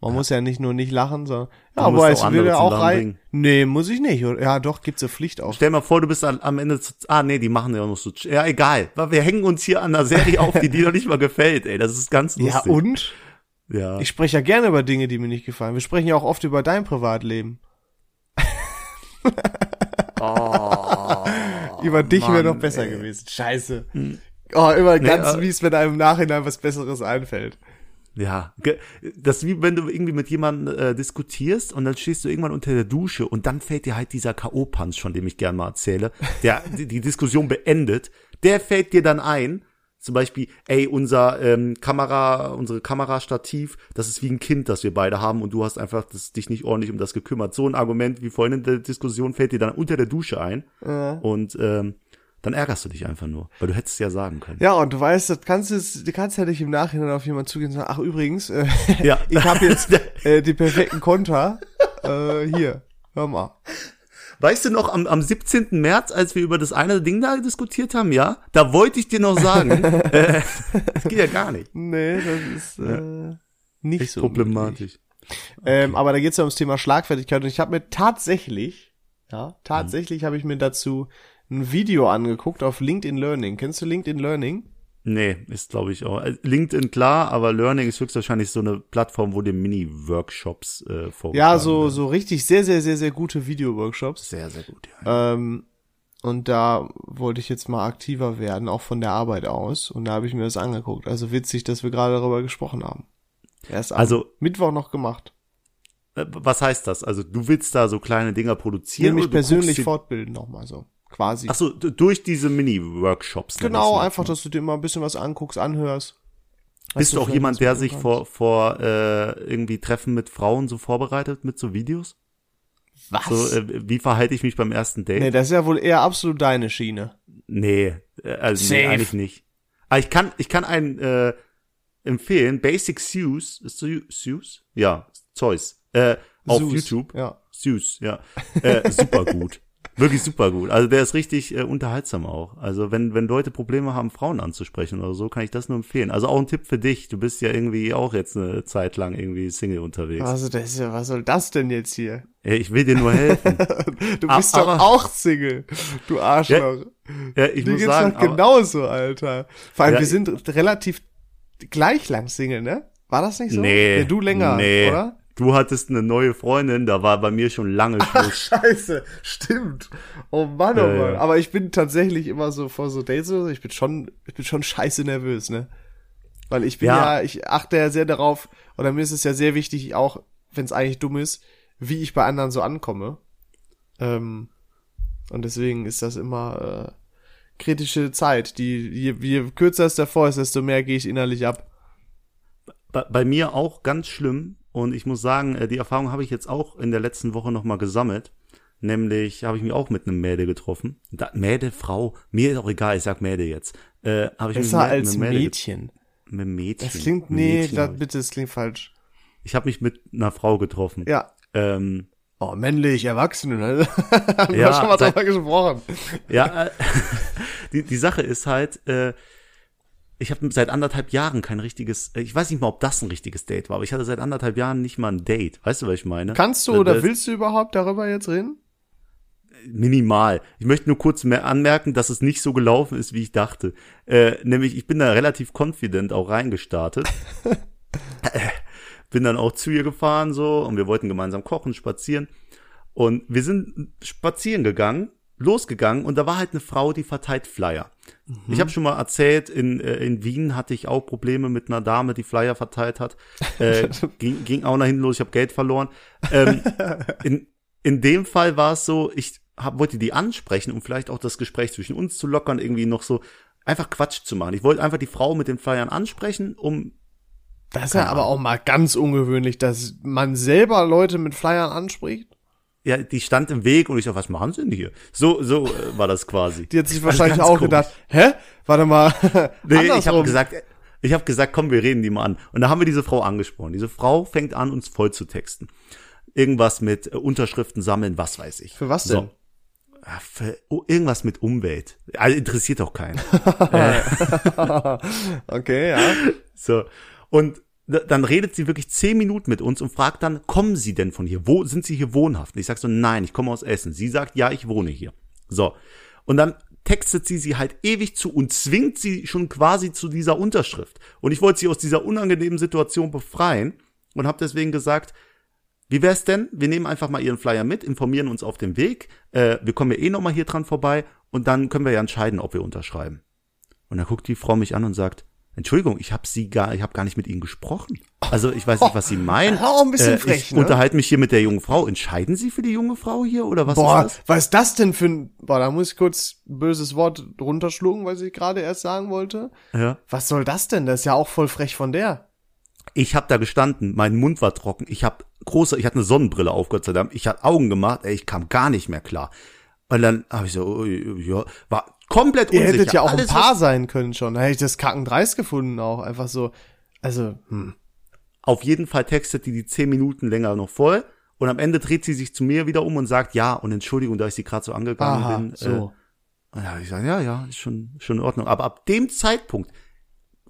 Man muss ja nicht nur nicht lachen, sondern ja, Du aber auch es will zum auch rein. bringen. Nee, muss ich nicht. Ja, doch, gibt's eine Pflicht auch. Stell mal vor, du bist am Ende zu, ah nee, die machen ja noch so, ja egal, weil wir hängen uns hier an einer Serie auf, die dir noch nicht mal gefällt, ey, das ist ganz Ja, lustig. und? Ja. Ich spreche ja gerne über Dinge, die mir nicht gefallen. Wir sprechen ja auch oft über dein Privatleben. (laughs) über dich wäre Oh, doch besser ey. gewesen. Scheiße. Oh, immer ganz äh, mies, wenn einem im Nachhinein was Besseres einfällt. Ja, das ist wie wenn du irgendwie mit jemandem äh, diskutierst und dann stehst du irgendwann unter der Dusche und dann fällt dir halt dieser K.O.-Punch, von dem ich gern mal erzähle, der (laughs) die, Diskussion beendet, der fällt dir dann ein, zum Beispiel, ey, unser ähm, Kamera, unsere Kamerastativ, das ist wie ein Kind, das wir beide haben und du hast einfach das, dich nicht ordentlich um das gekümmert. So ein Argument wie vorhin in der Diskussion fällt dir dann unter der Dusche ein und ähm, dann ärgerst du dich einfach nur, weil du hättest es ja sagen können. Ja, und du weißt, das kannst es, du kannst ja nicht im Nachhinein auf jemanden zugehen und sagen, ach übrigens, äh, (laughs) Ja. (laughs) ich habe jetzt (laughs) äh, die perfekten Konter. Äh, hier, hör mal. Weißt du noch, am, am 17. März, als wir über das eine Ding da diskutiert haben, ja, da wollte ich dir noch sagen, äh, das geht ja gar nicht. Nee, das ist äh, nicht Echt so problematisch. Ähm, aber da geht's ja ums Thema Schlagfertigkeit und ich habe mir tatsächlich, ja, tatsächlich habe ich mir dazu ein Video angeguckt auf LinkedIn Learning. Kennst du LinkedIn Learning? Nee, ist glaube ich auch. Äh, LinkedIn klar, aber Learning ist höchstwahrscheinlich so eine Plattform, wo dir Mini-Workshops äh, vorgeschlagen Ja, so, werden. so richtig sehr, sehr, sehr, sehr gute Video-Workshops. Sehr, sehr gut, ja. Ähm, und da wollte ich jetzt mal aktiver werden, auch von der Arbeit aus. Und da habe ich mir das angeguckt. Also witzig, dass wir gerade darüber gesprochen haben. Erst Also- Mittwoch noch gemacht. Äh, Was heißt das? Also du willst da so kleine Dinger Ich produzieren? mich oder du persönlich fortbilden nochmal so. Quasi. Ach so, durch diese Mini-Workshops. genau, mal. einfach, dass du dir mal ein bisschen was anguckst, anhörst. Bist du auch jemand, der sich vor, vor äh, irgendwie Treffen mit Frauen so vorbereitet mit so Videos? Was? So, äh, wie verhalte ich mich beim ersten Date? nee, das ist ja wohl eher absolut deine Schiene. Nee, äh, also nee, Safe. eigentlich nicht. Aber ich kann, ich kann einen äh, empfehlen, Basic Zeus, ist? Zeus? Ja, Zeus. Äh, auf Zeus, YouTube. Ja. Zeus, ja. Äh, super gut. (laughs) Wirklich super gut. Also der ist richtig äh, unterhaltsam auch. Also wenn, wenn Leute Probleme haben, Frauen anzusprechen oder so, kann ich das nur empfehlen. Also auch ein Tipp für dich. Du bist ja irgendwie auch jetzt eine Zeit lang irgendwie Single unterwegs. Also, das ist ja, was soll das denn jetzt hier? Ey, ich will dir nur helfen. (laughs) Du bist doch aber- auch Single, du Arschloch. ja, ich Dir muss geht's sagen, doch aber, genauso, Alter. Vor allem, Ja, wir sind relativ gleich lang Single, ne? War das nicht so? nee. Ja, du länger, nee. oder? Du hattest eine neue Freundin, da war bei mir schon lange Schluss. Scheiße, stimmt. Oh Mann, oh Ja, Mann. ja. Aber ich bin tatsächlich immer so vor so Dates oder so, ich bin schon, ich bin schon scheiße nervös, ne? Weil ich bin ja, Ja. ich achte ja sehr darauf, oder mir ist es ja sehr wichtig, auch wenn es eigentlich dumm ist, wie ich bei anderen so ankomme. Ähm, und deswegen ist das immer äh, kritische Zeit. Die, je, je kürzer es davor ist, desto mehr gehe ich innerlich ab. bei, bei mir auch ganz schlimm. Und ich muss sagen, äh, die Erfahrung habe ich jetzt auch in der letzten Woche nochmal gesammelt. Nämlich habe ich mich auch mit einem Mädel getroffen. Da, Mädel, Frau, mir ist auch egal, ich sag Mädel jetzt. Äh, habe ich mich Besser mit, als mit Mädel Mädchen. Mit Mädchen. Das klingt, nee, Mädchen das, bitte, das klingt falsch. ich habe mich mit einer Frau getroffen. Ja. Ähm, Oh, männlich, Erwachsene, ne? (laughs) Haben wir Ja, schon mal seit- drüber gesprochen. Ja, äh, (laughs) die, die Sache ist halt, äh, ich habe seit anderthalb Jahren kein richtiges, äh, ich weiß nicht mal, ob das ein richtiges Date war, aber ich hatte seit anderthalb Jahren nicht mal ein Date. Weißt du, was ich meine? Kannst du oder das- willst du überhaupt darüber jetzt reden? Minimal. Ich möchte nur kurz mehr anmerken, dass es nicht so gelaufen ist, wie ich dachte. Äh, nämlich, ich bin da relativ confident auch reingestartet. (laughs) Äh, bin dann auch zu ihr gefahren so und wir wollten gemeinsam kochen, spazieren. Und wir sind spazieren gegangen, losgegangen und da war halt eine Frau, die verteilt Flyer. Ich habe schon mal erzählt, in, äh, in Wien hatte ich auch Probleme mit einer Dame, die Flyer verteilt hat. (laughs) Äh, ging, ging auch nach hinten los, ich habe Geld verloren. Ähm, (laughs) in, in dem Fall war es so, ich hab, wollte die ansprechen, um vielleicht auch das Gespräch zwischen uns zu lockern, irgendwie noch so einfach Quatsch zu machen. Ich wollte einfach die Frau mit den Flyern ansprechen, um Das ist ja aber auch mal ganz ungewöhnlich, dass man selber Leute mit Flyern anspricht. Ja, die stand im Weg und ich so, was machen sie denn hier? So, so äh, war das quasi. Die hat sich Also wahrscheinlich ganz auch komisch. gedacht, hä? Warte mal. (laughs) Nee, ich habe gesagt, ich habe gesagt, komm, wir reden die mal an. Und da haben wir diese Frau angesprochen. Diese Frau fängt an, uns voll zu texten. Irgendwas mit äh, Unterschriften sammeln, was weiß ich. Für was So. denn? Ja, für, oh, irgendwas mit Umwelt. Also interessiert doch keinen. (laughs) (laughs) Okay, ja. So. Und dann redet sie wirklich zehn Minuten mit uns und fragt dann, kommen Sie denn von hier? Wo sind Sie hier wohnhaft? Und ich sag so, nein, ich komme aus Essen. Sie sagt, ja, ich wohne hier. So. Und dann textet sie sie halt ewig zu und zwingt sie schon quasi zu dieser Unterschrift. Und ich wollte sie aus dieser unangenehmen Situation befreien und habe deswegen gesagt, wie wär's denn? Wir nehmen einfach mal Ihren Flyer mit, informieren uns auf dem Weg. Äh, wir kommen ja eh noch mal hier dran vorbei und dann können wir ja entscheiden, ob wir unterschreiben. Und dann guckt die Frau mich an und sagt, Entschuldigung, ich habe sie gar, ich habe gar nicht mit Ihnen gesprochen. Also ich weiß nicht, was Sie meinen. Äh, Auch ein bisschen frech, ich ne? unterhalte mich hier mit der jungen Frau. Entscheiden Sie für die junge Frau hier oder was Boah, ist das? was ist das denn für ein, boah, da muss ich kurz böses Wort runterschlucken, was ich gerade erst sagen wollte. Ja. Was soll das denn? Das ist ja auch voll frech von der. Ich habe da gestanden, mein Mund war trocken, ich habe große, ich hatte eine Sonnenbrille auf, Gott sei Dank. Ich hatte Augen gemacht, ey, ich kam gar nicht mehr klar. Und dann habe ich so, oh, ja, war komplett Ihr unsicher. hättet ja auch Alles, ein Paar sein können schon. Da hätte ich das kackendreist gefunden auch. Einfach so, also, hm. Auf jeden Fall textet die die zehn Minuten länger noch voll. Und am Ende dreht sie sich zu mir wieder um und sagt, ja, und Entschuldigung, da ich sie gerade so angegangen Aha, bin. so. Äh, ja, ich sage, ja, ja, ist schon, schon in Ordnung. Aber ab dem Zeitpunkt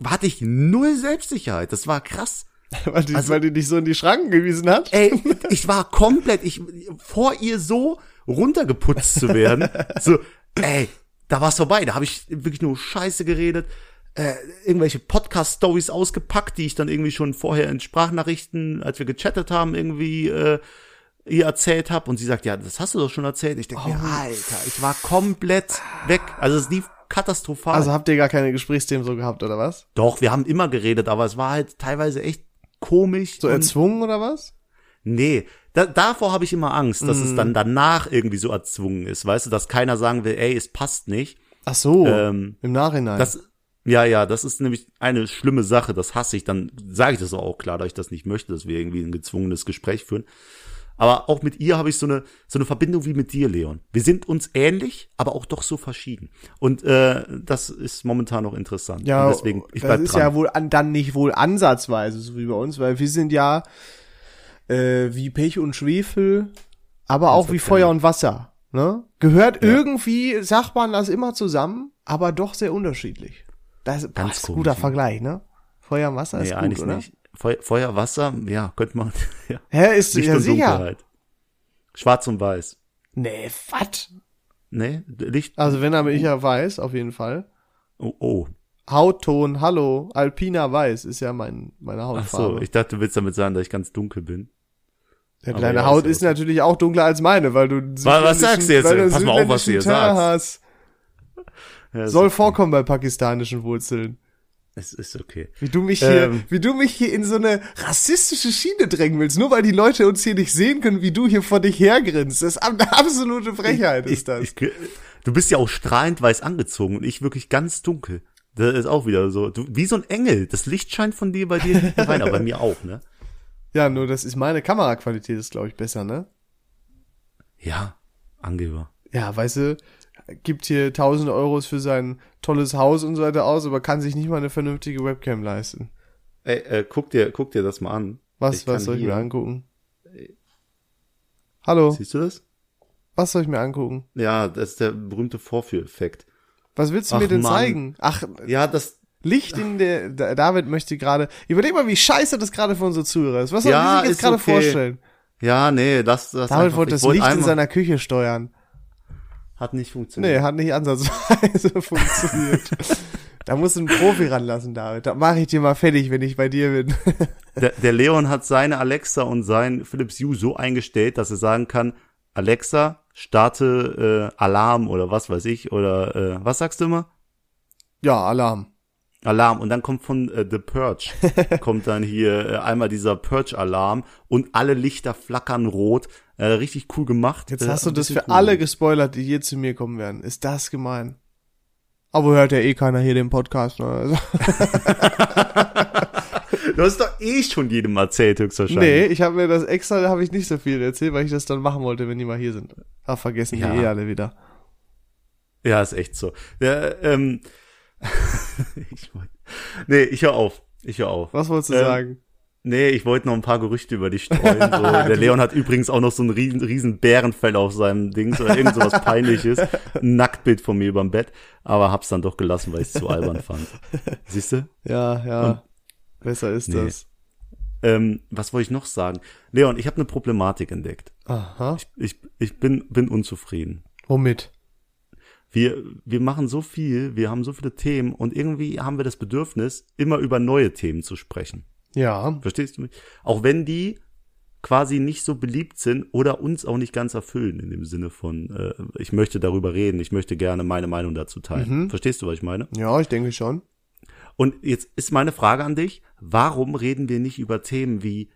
hatte ich null Selbstsicherheit. Das war krass. (laughs) weil, die, also- weil die dich so in die Schranken gewiesen hat. Ey, (laughs) ich war komplett, ich, vor ihr so runtergeputzt zu werden. (laughs) So, ey, da war's vorbei. Da habe ich wirklich nur Scheiße geredet. äh, irgendwelche Podcast-Stories ausgepackt, die ich dann irgendwie schon vorher in Sprachnachrichten, als wir gechattet haben, irgendwie äh, ihr erzählt habe. Und sie sagt, ja, das hast du doch schon erzählt. Ich denke mir, Alter, ich war komplett weg. Also es lief katastrophal. Also habt ihr gar keine Gesprächsthemen so gehabt, oder was? doch, wir haben immer geredet, aber es war halt teilweise echt komisch. So erzwungen oder was? Nee, da, davor habe ich immer Angst, dass es dann danach irgendwie so erzwungen ist, weißt du, dass keiner sagen will, ey, es passt nicht. Ach so, Ähm, im Nachhinein. Das, ja, ja, das ist nämlich eine schlimme Sache, das hasse ich, dann sage ich das auch klar, dass ich das nicht möchte, dass wir irgendwie ein gezwungenes Gespräch führen. Aber auch mit ihr habe ich so eine, so eine Verbindung wie mit dir, Leon. Wir sind uns ähnlich, aber auch doch so verschieden. Und äh, das ist momentan noch interessant. ja, Und deswegen, ich das ist dran. ja wohl an, dann nicht wohl ansatzweise, so wie bei uns, weil wir sind ja äh, wie Pech und Schwefel, aber auch wie Feuer und Wasser. Ne? Gehört irgendwie, sagt man das immer zusammen, aber doch sehr unterschiedlich. Das ist, Ganz ein guter ne? Vergleich, ne? Feuer und Wasser nee, ist gut, eigentlich oder? nicht. Feu Feuer, Wasser, ja, könnte man. (laughs) Ja. Hä, ist Licht ja und sicher. Dunkelheit. Schwarz und Weiß. Nee, was? Nee, Licht. Also wenn aber ich ja weiß, auf jeden Fall. Oh, oh. Hautton, hallo, Alpina Weiß ist ja mein, meine Ach Hautfarbe. so, ich dachte, du willst damit sagen, dass ich ganz dunkel bin. Ja, deine Haut ist natürlich auch dunkler als meine, weil du einen was sagst du jetzt? weil du einen Pass mal auf, was du hier Teint sagst. Ja, Soll okay. vorkommen bei pakistanischen Wurzeln. Es ist okay. Wie du mich hier, Ähm. wie du mich hier in so eine rassistische Schiene drängen willst, nur weil die Leute uns hier nicht sehen können, wie du hier vor dich hergrinst. Das ist eine absolute Frechheit, ist das. Ich, du bist ja auch strahlend weiß angezogen und ich wirklich ganz dunkel. Das ist auch wieder so. Du, wie so ein Engel. Das Licht scheint von dir bei dir rein, aber bei mir auch, ne? Ja, nur das ist meine Kameraqualität ist, glaube ich, besser, ne? Ja, Angeber. Ja, weißt du, gibt hier tausend Euros für sein tolles Haus und so weiter aus, aber kann sich nicht mal eine vernünftige Webcam leisten. Ey, äh, guck dir, guck dir das mal an. Was, Ich was soll ich hier- mir angucken? Hallo, Siehst du das? was soll ich mir angucken? Ja, das ist der berühmte Vorführeffekt. Was willst du Ach, mir denn Mann. zeigen? Ach, Ja, das, Licht in der, Da- David möchte gerade, überleg mal, wie scheiße das gerade für unsere Zuhörer ist. Was soll Ja, sich jetzt gerade okay. vorstellen? ja, nee, das, das. David einfach- wollte das Licht in seiner Küche steuern. Hat nicht funktioniert. Nee, hat nicht ansatzweise (laughs) funktioniert. da musst du einen Profi ranlassen, David. Da mache ich dir mal fertig, wenn ich bei dir bin. (laughs) Der, der Leon hat seine Alexa und sein Philips Hue so eingestellt, dass er sagen kann, Alexa, starte äh, Alarm oder was weiß ich oder äh, was sagst du immer? ja, Alarm. Alarm und dann kommt von äh, The Purge (laughs) kommt dann hier äh, einmal dieser Purge Alarm und alle Lichter flackern rot. Äh, richtig cool gemacht. Jetzt äh, hast du das für cool. alle gespoilert, die hier zu mir kommen werden. Ist das gemein? Aber hört ja eh keiner hier den Podcast. Ne? Also, (laughs) Du hast doch eh schon jedem erzählt nee, höchstwahrscheinlich. ich habe mir das extra, da habe ich nicht so viel erzählt, weil ich das dann machen wollte, wenn die mal hier sind. Ach, vergessen Ja. die eh alle wieder. Ja, ist echt so. Ja, ähm, (laughs) ich wollt, nee, ich hör auf. Ich hör auf. Was wolltest du Ähm, sagen? Nee, ich wollte noch ein paar Gerüchte über dich streuen. (laughs) So, der Leon hat übrigens auch noch so ein riesen, riesen Bärenfell auf seinem Ding oder irgend so was peinliches. Ein Nacktbild von mir überm Bett. Aber hab's dann doch gelassen, weil ich es zu albern fand. Siehst du? Ja, ja. Besser ist Nee. das. Ähm, was wollte ich noch sagen? Leon, ich habe eine Problematik entdeckt. Aha. Ich, ich bin, bin unzufrieden. Womit? Wir, wir machen so viel, wir haben so viele Themen und irgendwie haben wir das Bedürfnis, immer über neue Themen zu sprechen. Ja. Verstehst du mich? Auch wenn die quasi nicht so beliebt sind oder uns auch nicht ganz erfüllen in dem Sinne von, äh, ich möchte darüber reden, ich möchte gerne meine Meinung dazu teilen. Verstehst du, was ich meine? Ja, ich denke schon. Und jetzt ist meine Frage an dich, warum reden wir nicht über Themen wie,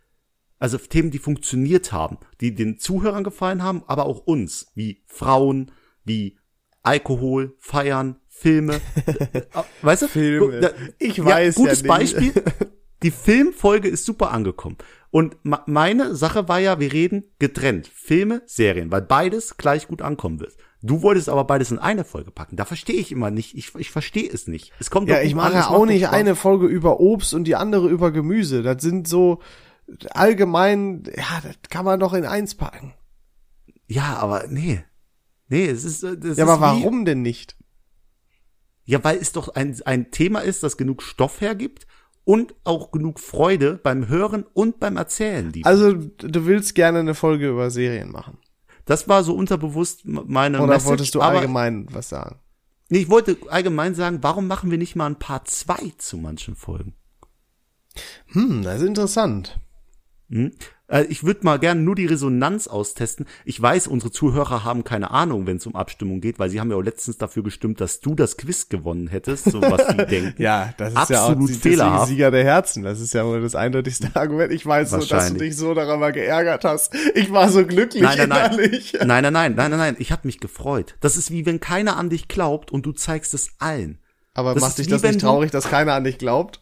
also Themen, die funktioniert haben, die den Zuhörern gefallen haben, aber auch uns, wie Frauen, wie Alkohol, Feiern, Filme. Äh, (laughs) weißt du? Filme. Da- Ich weiß ja Gutes nicht. Beispiel. (laughs) Die Filmfolge ist super angekommen. Und meine Sache war ja, wir reden getrennt. Filme, Serien, weil beides gleich gut ankommen wird. Du wolltest aber beides in eine Folge packen. Da verstehe ich immer nicht. Ich, ich verstehe es nicht. Es kommt Ja, doch ich mache es auch nicht eine Folge über Obst und die andere über Gemüse. Das sind so allgemein, ja, das kann man doch in eins packen. Ja, aber nee. Nee, es ist, äh, das Ja, ist aber wie- warum denn nicht? Ja, weil es doch ein, ein Thema ist, das genug Stoff hergibt und auch genug Freude beim Hören und beim Erzählen. Die, Also, du willst gerne eine Folge über Serien machen. das war so unterbewusst meine Oder Message, wolltest du allgemein was sagen? Nee, ich wollte allgemein sagen, warum machen wir nicht mal ein Part 2 zu manchen Folgen? Hm, das ist interessant. Hm? Äh, ich würde mal gerne nur die Resonanz austesten. Ich weiß, unsere Zuhörer haben keine Ahnung, wenn es um Abstimmung geht, weil sie haben ja auch letztens dafür gestimmt, dass du das Quiz gewonnen hättest, so was sie (laughs) denken. Ja, das ist Absolut ja auch fehlerhaft. Sieger der Herzen. Das ist ja wohl das eindeutigste (laughs) Argument. Ich weiß so, dass du dich so daran mal geärgert hast. Ich war so glücklich Nein, nein, nein. innerlich. (laughs) nein, nein, nein, nein, nein, nein. Ich habe mich gefreut. Das ist wie wenn keiner an dich glaubt und du zeigst es allen. Aber Das macht dich das nicht traurig, dass keiner an dich glaubt?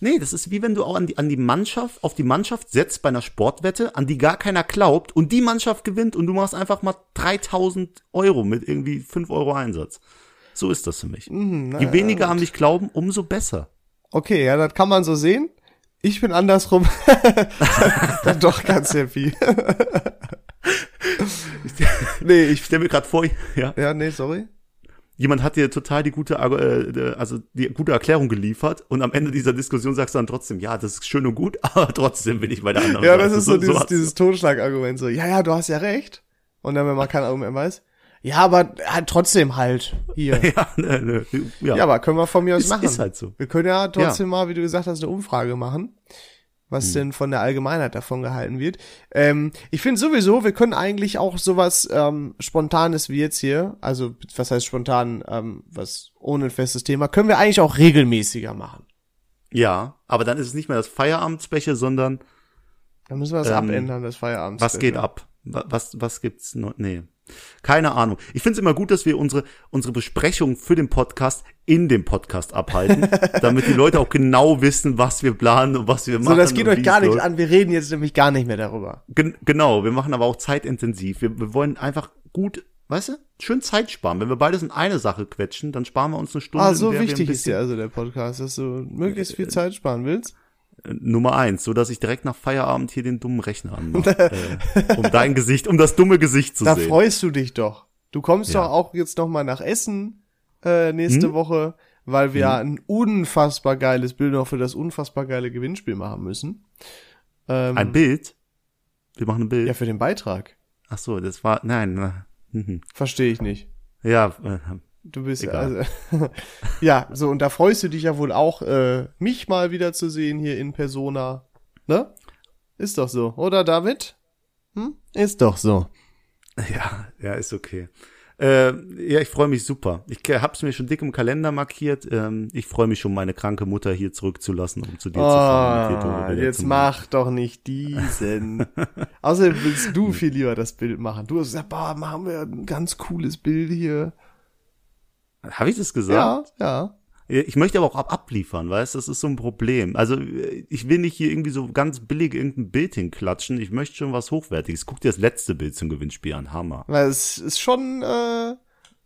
Nee, das ist wie wenn du auch an die, an die Mannschaft, auf die Mannschaft setzt bei einer Sportwette, an die gar keiner glaubt und die Mannschaft gewinnt und du machst einfach mal 3000 Euro mit irgendwie 5 Euro Einsatz. So ist das für mich. Je weniger an mich glauben, umso besser. Okay, ja, das kann man so sehen. Ich bin andersrum. Dann (laughs) doch ganz happy. (laughs) nee, ich, Ich stelle mir gerade vor, ja, ja, nee, sorry. Jemand hat dir total die gute, äh, also die gute Erklärung geliefert und am Ende dieser Diskussion sagst du dann trotzdem, ja, das ist schön und gut, (laughs) aber trotzdem bin ich bei der anderen Ja, Seite. das ist so, dieses, hat's- dieses Totschlagargument, so, ja, ja, du hast ja recht. Und dann, wenn man kein Argument weiß, ja, aber halt trotzdem halt hier. (laughs) ja, ne, ne, ja. Ja, aber können wir von mir aus Ist- machen. ist halt so. Wir können ja trotzdem mal, wie du gesagt hast, eine Umfrage machen, was Hm. denn von der Allgemeinheit davon gehalten wird. Ähm, ich finde sowieso, wir können eigentlich auch sowas ähm, Spontanes wie jetzt hier, also was heißt spontan, ähm, was ohne ein festes Thema, können wir eigentlich auch regelmäßiger machen. ja, aber dann ist es nicht mehr das Feierabendspecial, sondern Dann müssen wir das Ähm, abändern, das Feierabend. Was geht ab? Wa- Was, was gibt's noch? Nee. Keine Ahnung. Ich finde es immer gut, dass wir unsere, unsere Besprechung für den Podcast in dem Podcast abhalten, (laughs) damit die Leute auch genau wissen, was wir planen und was wir machen. So, das geht euch gar es nicht läuft. an. Wir reden jetzt nämlich gar nicht mehr darüber. Gen genau, wir machen aber auch zeitintensiv. Wir, wir wollen einfach gut, weißt du, schön Zeit sparen. Wenn wir beides in eine Sache quetschen, dann sparen wir uns eine Stunde. Ah, so wichtig ist dir also der Podcast, dass du möglichst viel Zeit sparen willst. Nummer eins, so dass ich direkt nach Feierabend hier den dummen Rechner anmache, äh, um dein Gesicht, um das dumme Gesicht zu Da sehen. freust du dich doch. Du kommst Ja. doch auch jetzt noch mal nach Essen äh, nächste Hm? Woche, weil wir ein unfassbar geiles Bild noch für das unfassbar geile Gewinnspiel machen müssen. Ähm, Ein Bild? Wir machen ein Bild. Ja, für den Beitrag. Ach so, das war, nein, mhm. Verstehe ich nicht. ja, äh, Du bist Egal. also (laughs) ja so und da freust du dich ja wohl auch äh, mich mal wieder zu sehen hier in Persona, ne? Ist doch so, oder David? Hm? Ist doch so. ja, ja, ist okay. Äh, ja, ich freue mich super. Ich äh, hab's mir schon dick im Kalender markiert. Ähm, ich freue mich schon, meine kranke Mutter hier zurückzulassen, um zu dir zu fahren. Oh, darüber jetzt mach doch nicht diesen. (laughs) Außerdem willst du viel lieber das Bild machen. Du hast gesagt, boah, machen wir ein ganz cooles Bild hier. Habe ich das gesagt? Ja, ja. Ich möchte aber auch ab abliefern, weißt, das ist so ein Problem. Also ich will nicht hier irgendwie so ganz billig irgendein Bild hinklatschen. Ich möchte schon was Hochwertiges. Guck dir das letzte Bild zum Gewinnspiel an, Hammer. Weil es ist schon, äh,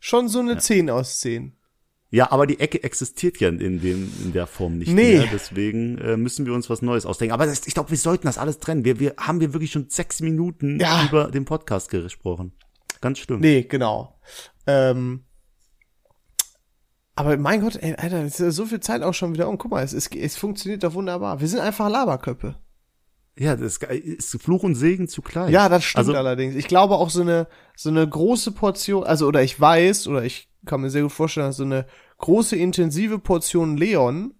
schon so eine 10 aus 10. Ja, aber die Ecke existiert ja in dem in der Form nicht Nee. mehr. Deswegen äh, müssen wir uns was Neues ausdenken. Aber das, ich glaube, wir sollten das alles trennen. Wir, wir haben wir wirklich schon sechs Minuten Ja. über den Podcast gesprochen. Ganz schlimm. Nee, genau. Ähm, aber mein Gott, ey, Alter, es ist so viel Zeit auch schon wieder um. Guck mal, es, es, es funktioniert doch wunderbar. Wir sind einfach Laberköppe. Ja, das ist Fluch und Segen zugleich. Ja, das stimmt Also, allerdings. Ich glaube auch so eine, so eine große Portion, also oder ich weiß, oder ich kann mir sehr gut vorstellen, dass so eine große, intensive Portion Leon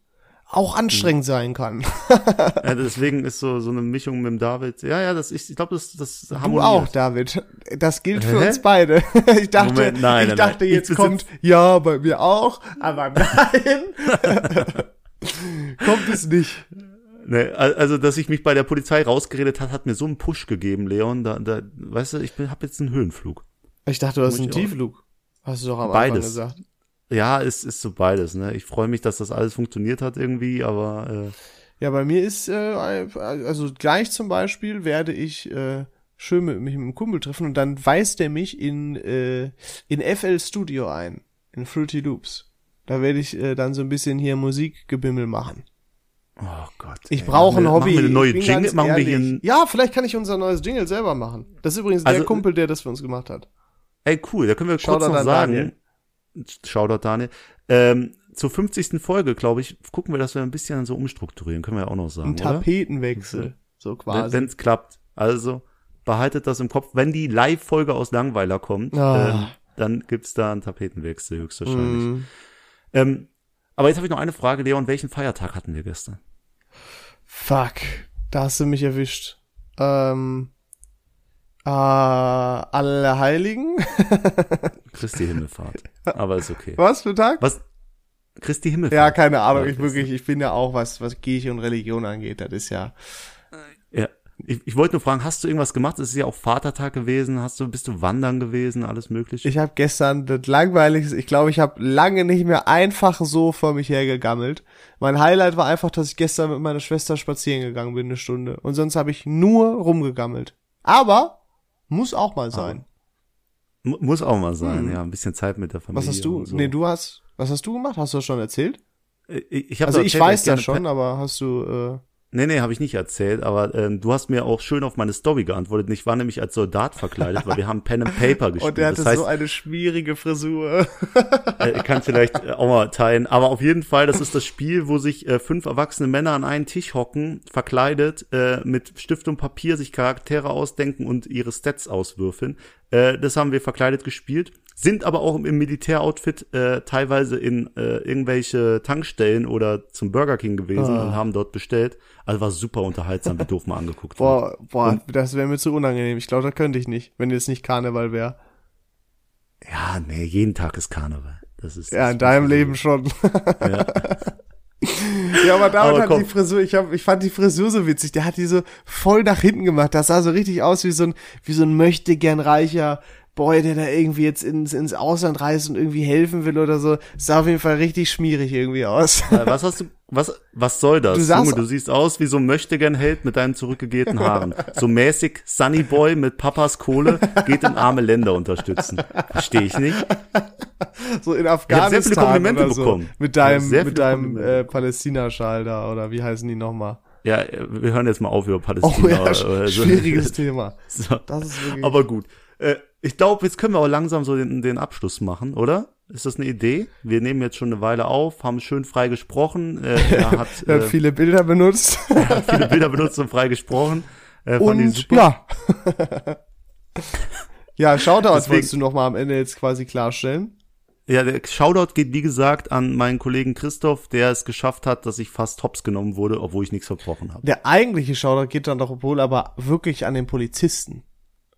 auch anstrengend sein kann. (laughs) ja, (laughs) deswegen ist so so eine Mischung mit dem David. Ja, ja, das ich, ich glaube, das das Du harmoniert. auch, David. Das gilt für Hä? uns beide. (laughs) Ich dachte, Moment, nein, ich dachte nein. jetzt Ich kommt, ja, bei mir auch, aber nein. kommt es nicht. Nee, al- also, dass ich mich bei der Polizei rausgeredet hat, hat mir so einen Push gegeben, Leon. Da, da, weißt du, ich bin, hab jetzt einen Höhenflug. Ich dachte, du hast einen. Tiefflug. Hast du doch am Beides. Anfang gesagt. Ja, es ist so beides. Ne, ich freue mich, dass das alles funktioniert hat irgendwie, aber äh, Ja, bei mir ist, äh, also gleich zum Beispiel werde ich äh, schön mit mich mit einem Kumpel treffen und dann weist er mich in, äh, in FL Studio ein, in Fruity Loops. Da werde ich äh, dann so ein bisschen hier Musikgebimmel machen. oh Gott. Ich brauche ein Hobby. Machen wir eine neue Jingle? Machen wir hier ein, Ja, vielleicht kann ich unser neues Jingle selber machen. Das ist übrigens Also, der Kumpel, der das für uns gemacht hat. Ey, cool, da können wir kurz Shoutout noch sagen. Daniel. Shoutout Daniel. Ähm, zur 50. Folge, glaube ich, gucken wir, dass wir ein bisschen so umstrukturieren. Können wir ja auch noch sagen, Ein oder? Tapetenwechsel. So Wenn quasi. es klappt. Also behaltet das im Kopf, wenn die Live-Folge aus Langweiler kommt. Ah. Ähm, dann gibt's da einen Tapetenwechsel höchstwahrscheinlich. Ähm, aber jetzt habe ich noch eine Frage, Leon. Welchen Feiertag hatten wir gestern? Fuck, da hast du mich erwischt. Ähm, äh, alle Heiligen? (laughs) Christi Himmelfahrt. Aber ist okay. Was für Tag? Was? Christi Himmelfahrt. Ja, keine Ahnung. Ich wirklich, ich bin ja auch was, was Kirche und Religion angeht. Das ist ja. Ja. Ich, ich wollte nur fragen, hast du irgendwas gemacht? Es ist ja auch Vatertag gewesen. Hast du, bist du wandern gewesen? Alles mögliche? Ich habe gestern das langweiligste. Ich glaube, ich habe lange nicht mehr einfach so vor mich hergegammelt. Mein Highlight war einfach, dass ich gestern mit meiner Schwester spazieren gegangen bin eine Stunde. Und sonst habe ich nur rumgegammelt. Aber muss auch mal sein. Mu- Muss auch mal sein, ja. Ein bisschen Zeit mit der Familie. Hm. Was hast du? So. Nee, du hast. Was hast du gemacht? Hast du das schon erzählt? Ich, ich hab Also doch ich erzählt, weiß das schon, aber hast du. Äh, Nee, nee, habe ich nicht erzählt, aber ähm, du hast mir auch schön auf meine Story geantwortet. Ich war nämlich als Soldat verkleidet, weil wir haben Pen and Paper (laughs) gespielt. und der hatte das heißt, so eine schwierige Frisur. (laughs) äh, ich kann vielleicht äh, auch mal teilen, aber auf jeden Fall, das ist das Spiel, wo sich äh, fünf erwachsene Männer an einen Tisch hocken, verkleidet, äh, mit Stift und Papier sich Charaktere ausdenken und ihre Stats auswürfeln. Äh, das haben wir verkleidet gespielt, sind aber auch im Militäroutfit äh, teilweise in äh, irgendwelche Tankstellen oder zum Burger King gewesen Ah. und haben dort bestellt. Also war super unterhaltsam, wie doof mal angeguckt. wird. Boah, boah, das wäre mir zu unangenehm. Ich glaube, da könnte ich nicht, wenn jetzt nicht Karneval wäre. Ja, nee, jeden Tag ist Karneval. Das ist Ja, das in deinem Leben schon. Ja. (laughs) (laughs) Ja, aber David Aber hat komm. die Frisur, ich, hab, ich fand die Frisur so witzig. Der hat die so voll nach hinten gemacht. Das sah so richtig aus wie so ein, wie so ein möchte gern reicher Boy, der da irgendwie jetzt ins, ins Ausland reist und irgendwie helfen will oder so. Sah auf jeden Fall richtig schmierig irgendwie aus. Was hast du, was, was soll das? Du Junge, du siehst aus wie so ein Möchtegern-Held mit deinen zurückgegelten Haaren. So mäßig Sunny Boy mit Papas Kohle geht in arme Länder unterstützen. Verstehe ich nicht. so in hab sehr viele Afghanistan Komplimente oder so. bekommen. Mit Ich deinem, mit deinem äh, Palästina-Schal da oder wie heißen die nochmal? Ja, wir hören jetzt mal auf über Oh Palästina. ja, sch- so. schwieriges Thema. (laughs) So. Das ist wirklich. Aber gut. Äh, ich glaube, jetzt können wir auch langsam so den, den Abschluss machen, oder? Ist das eine Idee? Wir nehmen jetzt schon eine Weile auf, haben schön frei gesprochen. Äh, er (laughs) hat er äh, hat viele Bilder benutzt. (laughs) viele Bilder benutzt und frei gesprochen. Äh, Und ja. (laughs) ja, Shoutout Deswegen- wolltest du noch mal am Ende jetzt quasi klarstellen. Ja, der Shoutout geht wie gesagt an meinen Kollegen Christoph, der es geschafft hat, dass ich fast hops genommen wurde, obwohl ich nichts verbrochen habe. Der eigentliche Shoutout geht dann doch wohl aber wirklich an den Polizisten.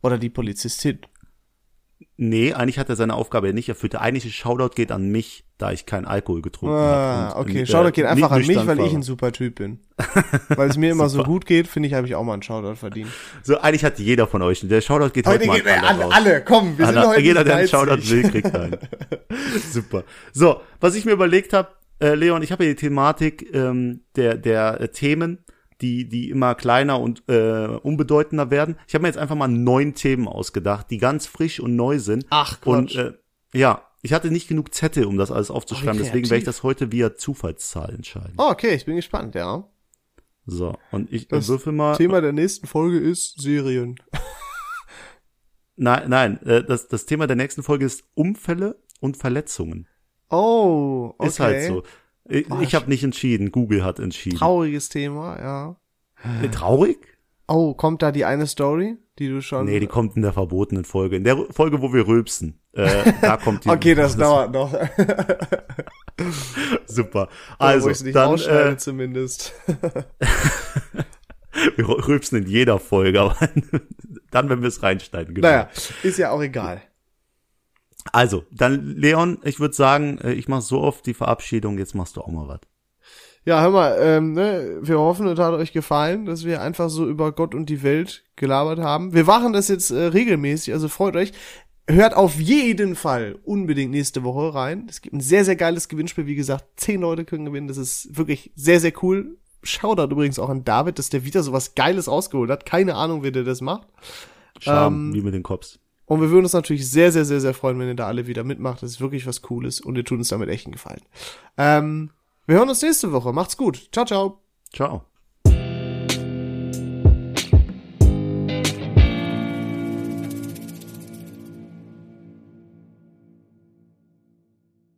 Oder die Polizistin. Nee, eigentlich hat er seine Aufgabe ja nicht erfüllt. Der eigentliche Shoutout geht an mich, da ich keinen Alkohol getrunken Ah, habe. okay. Shoutout geht einfach an mich, weil ich ein super Typ bin. weil es mir (laughs) immer so gut geht, finde ich, habe ich auch mal einen Shoutout verdient. So, eigentlich hat jeder von euch. Der Shoutout geht heute, Heute mal geht an an alle, alle, komm, wir sind Alle- heute Jeder, der einen. Shoutout will, kriegt einen. (laughs) Super. So, was ich mir überlegt habe, äh, Leon, ich habe ja die Thematik ähm, der, der äh, Themen, die, die immer kleiner und äh, unbedeutender werden. Ich habe mir jetzt einfach mal neun Themen ausgedacht, die ganz frisch und neu sind. Ach, Und Quatsch. äh, ja, ich hatte nicht genug Zettel, um das alles aufzuschreiben, Oh, deswegen werde ich das heute via Zufallszahl entscheiden. Oh, okay, ich bin gespannt, ja. So, und ich Das äh, würfel mal. Thema der nächsten Folge ist Serien. (laughs) Nein, nein, äh, das, das Thema der nächsten Folge ist Unfälle und Verletzungen. Oh, okay. Ist halt so. Ich, Oh, ich habe nicht entschieden, Google hat entschieden. Trauriges Thema, ja. Äh, Traurig? Oh, kommt da die eine Story, die du schon. Nee, die kommt in der verbotenen Folge. In der Folge, wo wir rülpsen. Äh, da kommt die. (laughs) okay, (laughs) das, dauert noch. (laughs) Super. Also, Also, wo ich nicht dann, äh, zumindest. wir rülpsen in jeder Folge, aber dann, wenn wir es reinschneiden. Genau. naja, ist ja auch egal. Also, dann, Leon, ich würde sagen, äh, ich mach so oft die Verabschiedung, jetzt machst du auch mal was. Ja, hör mal, ähm, ne, wir hoffen, es hat euch gefallen, dass wir einfach so über Gott und die Welt gelabert haben. Wir machen das jetzt äh, regelmäßig, also freut euch. Hört auf jeden Fall unbedingt nächste Woche rein. Es gibt ein sehr, sehr geiles Gewinnspiel. Wie gesagt, zehn Leute können gewinnen. Das ist wirklich sehr, sehr cool. Shoutout übrigens auch an David, dass der wieder so was Geiles rausgeholt hat. Keine Ahnung, wie der das macht. Scham, Ähm, wie mit den Cops. Und wir würden uns natürlich sehr, sehr, sehr, sehr freuen, wenn ihr da alle wieder mitmacht. Das ist wirklich was Cooles und ihr tut uns damit echt einen Gefallen. Ähm, wir hören uns nächste Woche. Macht's gut. Ciao, ciao. Ciao.